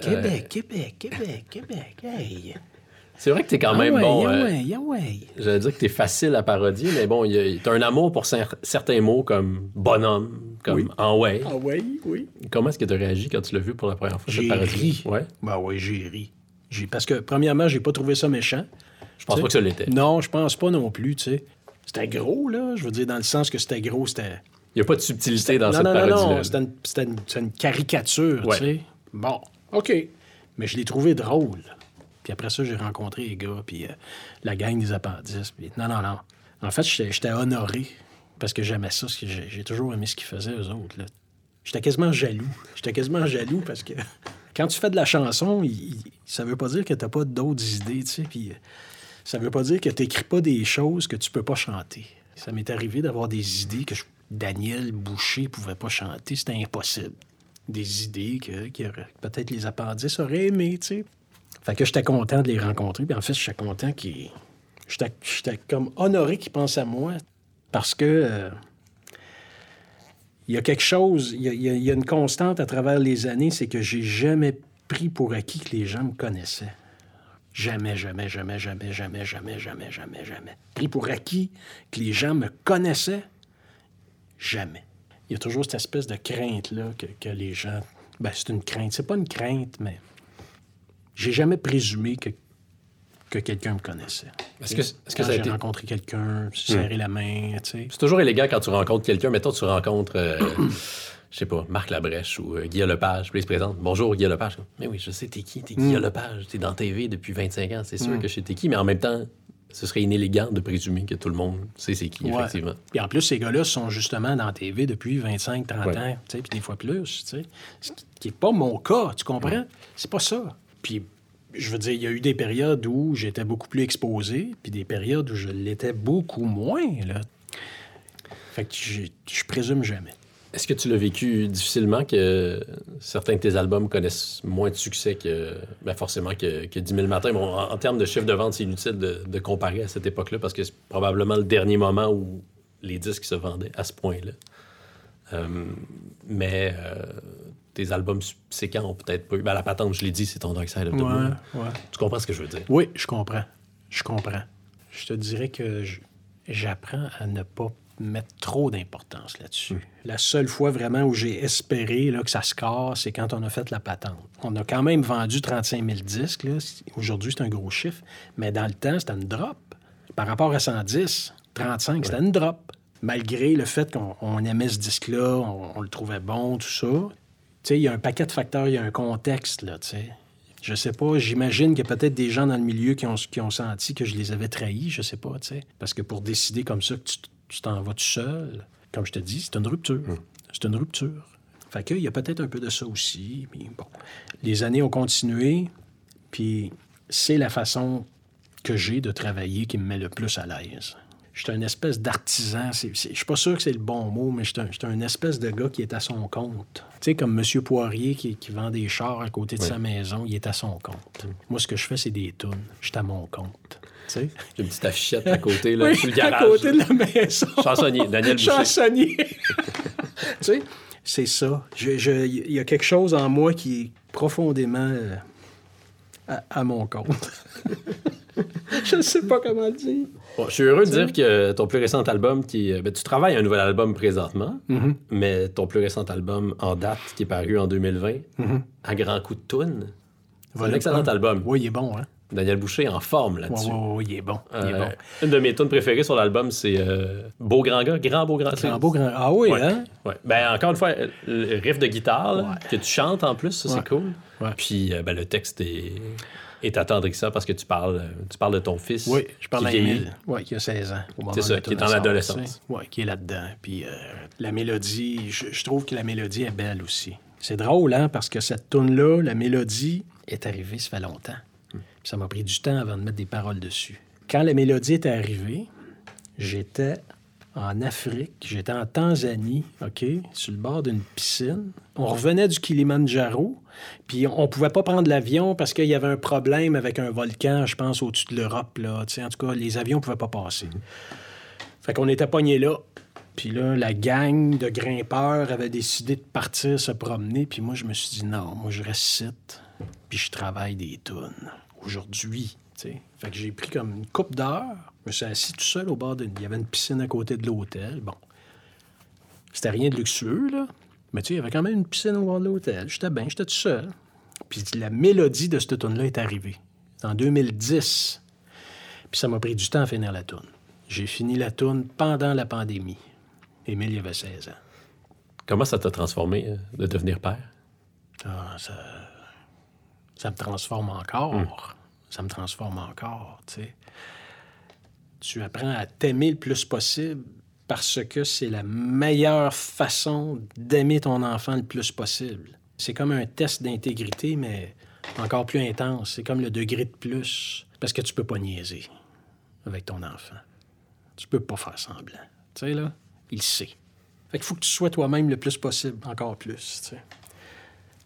Québec, Québec, Québec, Québec, hey!
C'est vrai que t'es quand même
ah ouais,
bon.
ah
euh,
ouais, ah ouais.
J'allais dire que t'es facile à parodier, mais bon, t'as un amour pour cer- certains mots comme bonhomme, comme
Oui.
en ouais.
Ah ouais, oui.
Comment est-ce que t'as réagi quand tu l'as vu pour la première fois?
J'ai
parodie?
ri.
Ouais.
Ben oui, j'ai ri. J'ai- Parce que, premièrement, j'ai pas trouvé ça méchant.
Je pense pas que ça l'était.
Non, je pense pas non plus, tu sais. C'était gros, là. Je veux dire, dans le sens que c'était gros, c'était...
Il n'y a pas de subtilité dans
non,
cette
non, non,
parodie-là.
non, c'était une, une- caricature,
Ouais.
tu sais. Bon, OK. Mais je l'ai trouvé drôle. Puis après ça, j'ai rencontré les gars, puis euh, la gang des appendices. Non, non, non. En fait, j'étais honoré parce que j'aimais ça. J'ai toujours aimé ce qu'ils faisaient, eux autres. J'étais quasiment jaloux. J'étais quasiment jaloux parce que quand tu fais de la chanson, il- ça veut pas dire que t'as pas d'autres idées, tu sais. Puis euh, veut pas dire que t'écris pas des choses que tu peux pas chanter. Ça m'est arrivé d'avoir des idées que Daniel Boucher pouvait pas chanter. C'était impossible. Des idées que, peut-être les appendices auraient aimé, tu sais. Fait que j'étais content de les rencontrer. Puis en fait, j'étais content qu'ils... J'étais comme honoré qu'ils pensent à moi parce que... euh, il y a quelque chose, il y a- il y a une constante à travers les années, c'est que j'ai jamais pris pour acquis que les gens me connaissaient. Jamais, jamais, jamais, jamais, jamais, jamais, jamais, jamais, jamais. Pris pour acquis que les gens me connaissaient, jamais. Il y a toujours cette espèce de crainte-là que, que les gens. Ben, c'est une crainte. C'est pas une crainte, mais j'ai jamais présumé que, que quelqu'un me connaissait.
Est-ce que, ça a
j'ai
été... Hmm.
rencontré quelqu'un, serrer la main, tu sais.
C'est toujours élégant quand tu rencontres quelqu'un. Mettons, tu rencontres, euh, je sais pas, Marc Labrèche ou euh, Guillaume Lepage. Puis il se présente. Bonjour, Guillaume Lepage. Mais oui, je sais, t'es qui? T'es Guillaume Lepage? T'es dans TV depuis 25 ans. C'est sûr que je sais t'es qui? Mais en même temps, ce serait inélégant de présumer que tout le monde sait c'est qui,
Ouais.
effectivement.
Puis en plus, ces gars-là sont justement dans la TV depuis 25, 30
Ouais.
ans, tu sais, puis des fois plus, tu sais. Ce qui n'est pas mon cas, tu comprends? C'est pas ça. Puis, je veux dire, il y a eu des périodes où j'étais beaucoup plus exposé, puis des périodes où je l'étais beaucoup moins, là. Fait que je présume jamais.
Est-ce que tu l'as vécu difficilement que certains de tes albums connaissent moins de succès que ben forcément que, que 10 000 matins? Bon, en, en termes de chiffre de vente, c'est inutile de, de comparer à cette époque-là parce que c'est probablement le dernier moment où les disques se vendaient à ce point-là. Euh, mais euh, tes albums subséquents ont peut-être pas eu. Ben, la patente, je l'ai dit, c'est ton Dark Side of the Moon.
ouais.
Tu comprends ce que je veux dire?
Oui, je comprends. Je comprends. Je te dirais que j'apprends à ne pas mettre trop d'importance là-dessus. La seule fois vraiment où j'ai espéré là, que ça se casse, c'est quand on a fait la patente. On a quand même vendu 35 000 disques. Aujourd'hui, c'est un gros chiffre. Mais dans le temps, c'était une drop. Par rapport à 110, 35, c'était une drop. Malgré le fait qu'on on aimait ce disque-là, on, on le trouvait bon, tout ça. Tu sais, il y a un paquet de facteurs, il y a un contexte, là, tu sais. Je sais pas, j'imagine qu'il y a peut-être des gens dans le milieu qui ont, qui ont senti que je les avais trahis, je sais pas, tu sais. Parce que pour décider comme ça que tu tu t'en vas tout seul, comme je te dis, c'est une rupture. C'est une rupture. Fait qu'il y a peut-être un peu de ça aussi. Mais bon, les années ont continué, puis c'est la façon que j'ai de travailler qui me met le plus à l'aise. Je suis un espèce d'artisan. Je suis pas sûr que c'est le bon mot, mais je suis un, un espèce de gars qui est à son compte. Tu sais, comme M. Poirier qui, qui vend des chars à côté de
Oui.
sa maison, il est à son compte. Moi, ce que je fais, c'est des tunes. Je suis à mon compte. Tu sais?
J'ai une petite affichette à côté, là,
Oui,
sur le garage.
à côté de la maison.
Chansonnier, Daniel Boucher.
Chansonnier. tu sais, c'est ça. Je- je- Il y a quelque chose en moi qui est profondément euh, à, à mon compte. je ne sais pas comment le dire.
Bon, je suis heureux de dire que ton plus récent album, qui est- ben, tu travailles un nouvel album présentement,
Mm-hmm.
mais ton plus récent album en date, qui est paru en 2020, à grand coup de toune, c'est un excellent album.
Oui, il est bon, hein?
Daniel Boucher en forme là-dessus.
oui, oui, il est bon. Il est
Euh,
bon.
Une de mes tunes préférées sur l'album, c'est euh, Beau Grand Gars, Grand Beau Grand
Grand beau, grand... Ah oui,
Ouais.
hein?
Ouais. Ben, encore une fois, le riff de guitare, là,
Ouais.
que tu chantes en plus, ça, c'est cool.
Ouais.
Puis euh, ben, le texte est, est attendrissant parce que tu parles, euh, tu parles de ton fils.
Oui, je parle
qui
à
vieillit.
Emile. Oui, qui a 16 ans.
C'est ça, qui est
ça, tu sais. Oui, qui est là-dedans. Puis euh, la mélodie, je, je trouve que la mélodie est belle aussi. C'est drôle, hein, parce que cette tune-là, la mélodie est arrivée, ça fait longtemps. Ça m'a pris du temps avant de mettre des paroles dessus. Quand la mélodie est arrivée, j'étais en Afrique, j'étais en Tanzanie, OK, sur le bord d'une piscine. On revenait du Kilimanjaro, puis on pouvait pas prendre l'avion parce qu'il y avait un problème avec un volcan, je pense, au-dessus de l'Europe, là. En tout cas, les avions pouvaient pas passer. Fait qu'on était pognés là. Puis là, la gang de grimpeurs avait décidé de partir se promener. Puis moi, je me suis dit, non, moi, je reste ici, puis je travaille des tonnes. Aujourd'hui. Fait que j'ai pris comme une coupe d'heures. Je me suis assis tout seul au bord d'une... Il y avait une piscine à côté de l'hôtel. Bon. C'était rien de luxueux, là. Mais tu sais, il y avait quand même une piscine au bord de l'hôtel. J'étais bien, j'étais tout seul. Puis la mélodie de cette tune là est arrivée. C'est en 2010. Puis ça m'a pris du temps à finir la tune. J'ai fini la tune pendant la pandémie. Émile, il avait 16 ans.
Comment ça t'a transformé euh, de devenir père?
Ah, ça, ça me transforme encore. Ça me transforme encore, tu sais. Tu apprends à t'aimer le plus possible parce que c'est la meilleure façon d'aimer ton enfant le plus possible. C'est comme un test d'intégrité, mais encore plus intense. C'est comme le degré de plus. Parce que tu peux pas niaiser avec ton enfant. Tu peux pas faire semblant. Tu sais, là, il sait. Fait qu'il faut que tu sois toi-même le plus possible, encore plus.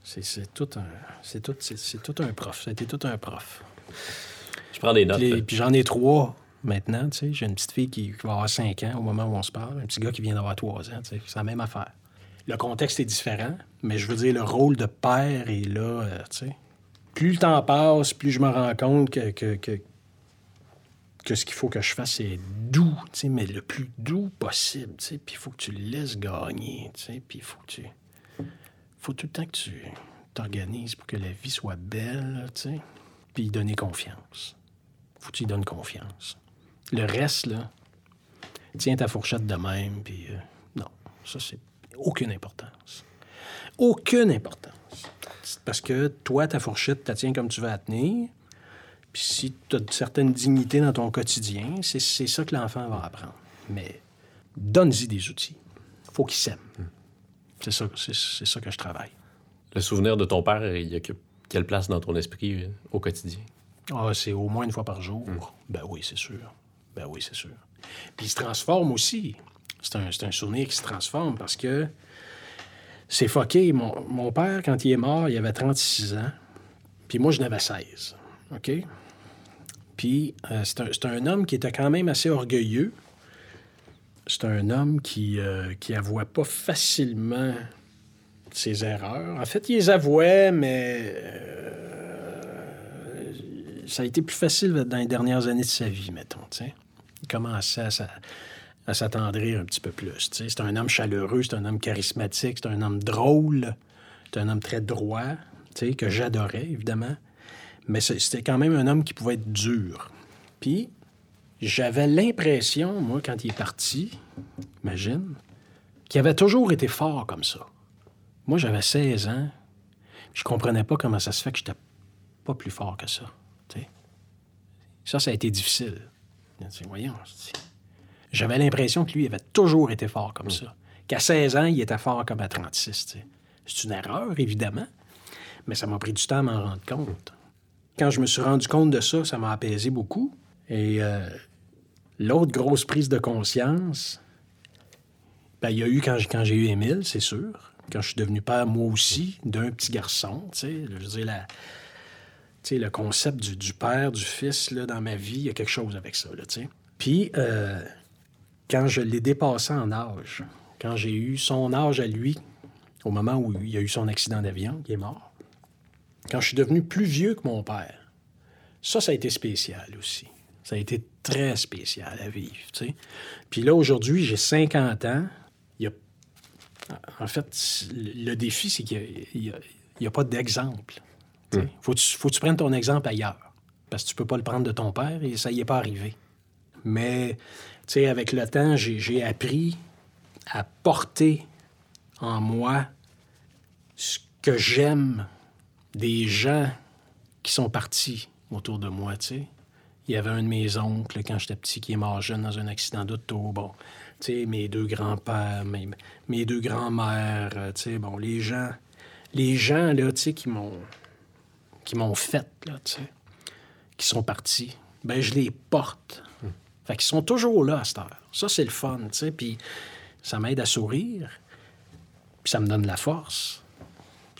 C'est, tout un... C'est tout, tout un prof. Été tout un prof.
Je prends des notes.
Puis, j'en ai trois maintenant, tu sais. J'ai une petite fille qui, qui va avoir cinq ans au moment où on se parle. Un petit gars qui vient d'avoir trois ans, tu sais. C'est la même affaire. Le contexte est différent, mais je veux dire, le rôle de père est là, euh, tu sais. Plus le temps passe, plus je me rends compte que, que, que, que ce qu'il faut que je fasse, c'est doux, tu sais, mais le plus doux possible, tu sais. Puis il faut que tu le laisses gagner, tu sais. Puis il faut que tu... faut tout le temps que tu t'organises pour que la vie soit belle, tu sais. Puis donner confiance. Faut que tu y donnes confiance. Le reste, là, tiens ta fourchette de même, puis euh, non, ça, c'est aucune importance. Aucune importance. Parce que toi, ta fourchette, tu tiens comme tu vas la tenir. Puis si tu as une certaine dignité dans ton quotidien, c'est ça que l'enfant va apprendre. Mais donne-y des outils. faut qu'il s'aime. C'est ça, ça que je travaille.
Le souvenir de ton père, il occupe quelle place dans ton esprit euh, au quotidien?
Ah, c'est au moins une fois par jour. Ben oui, c'est sûr. Ben oui, c'est sûr. Puis il se transforme aussi. C'est un, un souvenir qui se transforme parce que c'est fucké. Mon, mon père, quand il est mort, il avait 36 ans. Puis moi, je n'avais 16. OK? Puis euh, c'est un, un homme qui était quand même assez orgueilleux. C'est un homme qui, euh, qui avouait pas facilement ses erreurs. En fait, il les avouait, mais euh, ça a été plus facile dans les dernières années de sa vie, mettons. Il commençait à, s'a- à s'attendrir un petit peu plus. C'est un homme chaleureux, c'est un homme charismatique, c'est un homme drôle, c'est un homme très droit, que j'adorais, évidemment. Mais c'était quand même un homme qui pouvait être dur. Puis, j'avais l'impression, moi, quand il est parti, imagine, qu'il avait toujours été fort comme ça. Moi, j'avais 16 ans. Je comprenais pas comment ça se fait que j'étais pas plus fort que ça. Ça, ça a été difficile. Voyons. J'avais l'impression que lui avait toujours été fort comme ça. Qu'à 16 ans, il était fort comme à 36. tu sais. C'est une erreur, évidemment, mais ça m'a pris du temps à m'en rendre compte. Quand je me suis rendu compte de ça, ça m'a apaisé beaucoup. Et euh, l'autre grosse prise de conscience, ben, il y a eu quand j'ai, quand j'ai eu Émile, c'est sûr. Quand je suis devenu père, moi aussi, d'un petit garçon, tu sais. Je le concept du, père, du fils, là, dans ma vie, il y a quelque chose avec ça, là, tu sais. Puis, euh, quand je l'ai dépassé en âge, quand j'ai eu son âge à lui, au moment où il a eu son accident d'avion, il est mort, quand je suis devenu plus vieux que mon père, ça, ça a été spécial aussi. Ça a été très spécial à vivre, tu sais. Puis là, aujourd'hui, j'ai 50 ans. Il. En fait, le défi, c'est qu'il n'y a, pas d'exemple. tu sais. Faut, que tu, faut que tu prennes ton exemple ailleurs. Parce que tu peux pas le prendre de ton père et ça y est pas arrivé. Mais, tu sais, avec le temps, j'ai appris à porter en moi ce que j'aime des gens qui sont partis autour de moi. Il y avait un de mes oncles, quand j'étais petit, qui est mort jeune dans un accident d'auto. Bon, sais, mes deux grands-pères, mes, mes deux grands-mères, euh, tu sais, bon, les gens... Les gens, là, tu sais, qui m'ont... qui m'ont fait, là, tu sais, qui sont partis, ben je les porte. Fait qu'ils sont toujours là à cette heure. Ça, c'est le fun, tu sais, puis ça m'aide à sourire, puis ça me donne de la force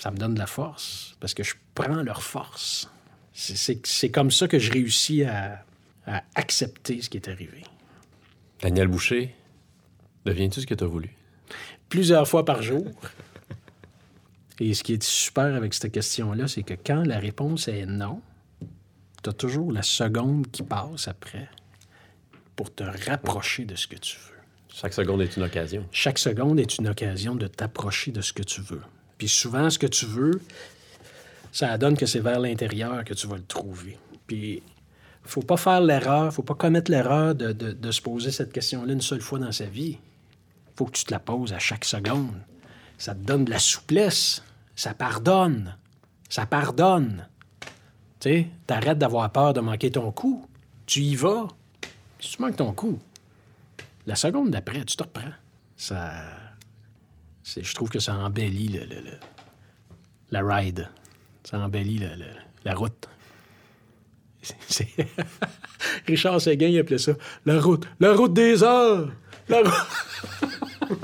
ça me donne de la force parce que je prends leur force. C'est- C'est c'est comme ça que je réussis à, à accepter ce qui est arrivé.
Daniel Boucher, deviens-tu ce que tu as voulu?
Plusieurs fois par jour. Et ce qui est super avec cette question-là, c'est que quand la réponse est non, tu as toujours la seconde qui passe après pour te rapprocher de ce que tu veux.
Chaque seconde est une occasion.
Chaque seconde est une occasion de t'approcher de ce que tu veux. Puis souvent, ce que tu veux, ça donne que c'est vers l'intérieur que tu vas le trouver. Puis faut pas faire l'erreur, faut pas commettre l'erreur de, de- de se poser cette question-là une seule fois dans sa vie. Faut que tu te la poses à chaque seconde. Ça te donne de la souplesse. Ça pardonne. Ça pardonne. Tu sais, t'arrêtes d'avoir peur de manquer ton coup. Tu y vas. Si tu manques ton coup, la seconde d'après, tu te reprends. Ça. Je trouve que ça embellit le, la ride. Ça embellit le- la route. Richard Séguin, il appelait ça la route. La route des heures! La, rou-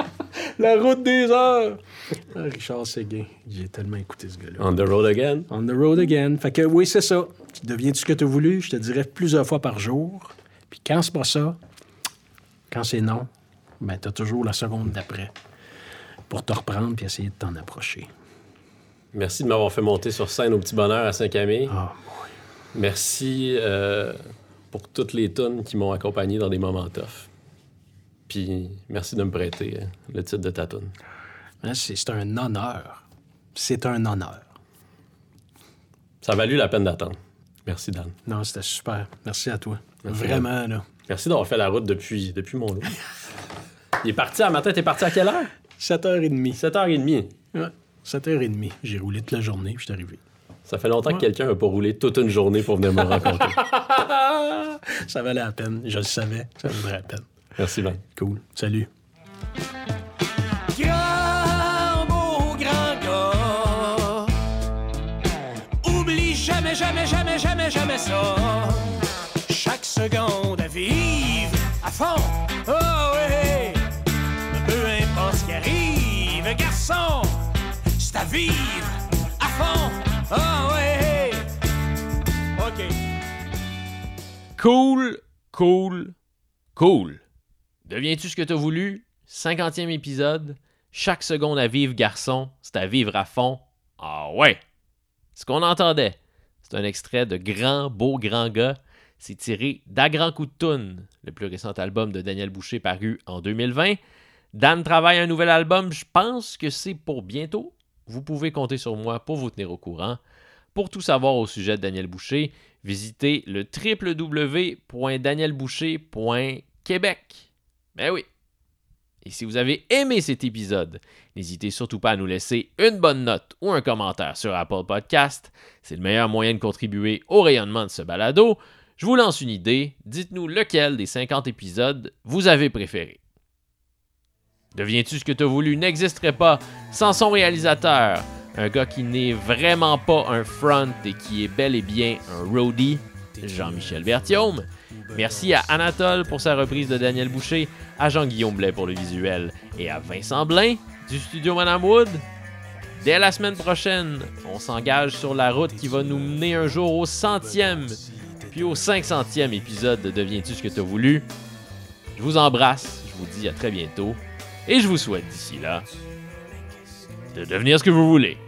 la route des heures! Ah, Richard Séguin, j'ai tellement écouté ce gars-là.
On the road again?
On the road again. Fait que oui, c'est ça. Tu deviens ce que tu as voulu, je te dirais plusieurs fois par jour. Puis quand c'est pas ça, quand c'est non, ben t'as toujours la seconde d'après pour te reprendre puis essayer de t'en approcher.
Merci de m'avoir fait monter sur scène au petit bonheur à Saint-Camille.
Ah,
Merci euh, pour toutes les tonnes qui m'ont accompagné dans des moments tough. Puis merci de me prêter euh, le titre de ta toune.
hein, c'est un honneur. C'est un honneur.
Ça a valu la peine d'attendre.
Merci, Dan.
Non, c'était super. Merci à toi.
Merci,
Vraiment, là.
Merci d'avoir fait la route depuis, depuis mon lot. Il est parti à matin. T'es parti à quelle heure?
7h30.
7h30.
Ouais. 7h30. J'ai roulé toute la journée, puis je suis arrivé.
Ça fait longtemps
Ouais.
que quelqu'un n'a pas roulé toute une journée pour venir me rencontrer.
Ça valait la peine. Je le savais. Ça valait la peine.
Merci, Van.
Cool. Salut.
Grand, beau, grand gars. Oublie jamais, jamais, jamais, jamais, jamais ça. Chaque seconde à vivre à fond. Oh oui. Peu importe ce qui arrive, garçon. C'est à vivre à fond. Oh oui. OK.
Cool, cool, cool. Deviens-tu ce que t'as voulu? 50e épisode. Chaque seconde à vivre, garçon, c'est à vivre à fond. Ah ouais! Ce qu'on entendait, c'est un extrait de Grand, beau, grand gars. C'est tiré d'À grand coup de toune, le plus récent album de Daniel Boucher paru en 2020. Dan travaille un nouvel album, je pense que c'est pour bientôt. Vous pouvez compter sur moi pour vous tenir au courant. Pour tout savoir au sujet de Daniel Boucher, visitez le www.danielboucher.québec. Ben oui. Et si vous avez aimé cet épisode, n'hésitez surtout pas à nous laisser une bonne note ou un commentaire sur Apple Podcast. C'est le meilleur moyen de contribuer au rayonnement de ce balado. Je vous lance une idée. Dites-nous lequel des 50 épisodes vous avez préféré. Deviens-tu ce que tu as voulu? N'existerait pas sans son réalisateur, un gars qui n'est vraiment pas un front et qui est bel et bien un roadie, Jean-Michel Berthiaume. Merci à Anatole pour sa reprise de Daniel Boucher, à Jean-Guillaume Blais pour le visuel et à Vincent Blain du studio Madame Wood. Dès la semaine prochaine, on s'engage sur la route qui va nous mener un jour au centième, puis au 500e épisode de Deviens-tu ce que tu as voulu? Je vous embrasse, je vous dis à très bientôt, et je vous souhaite d'ici là de devenir ce que vous voulez.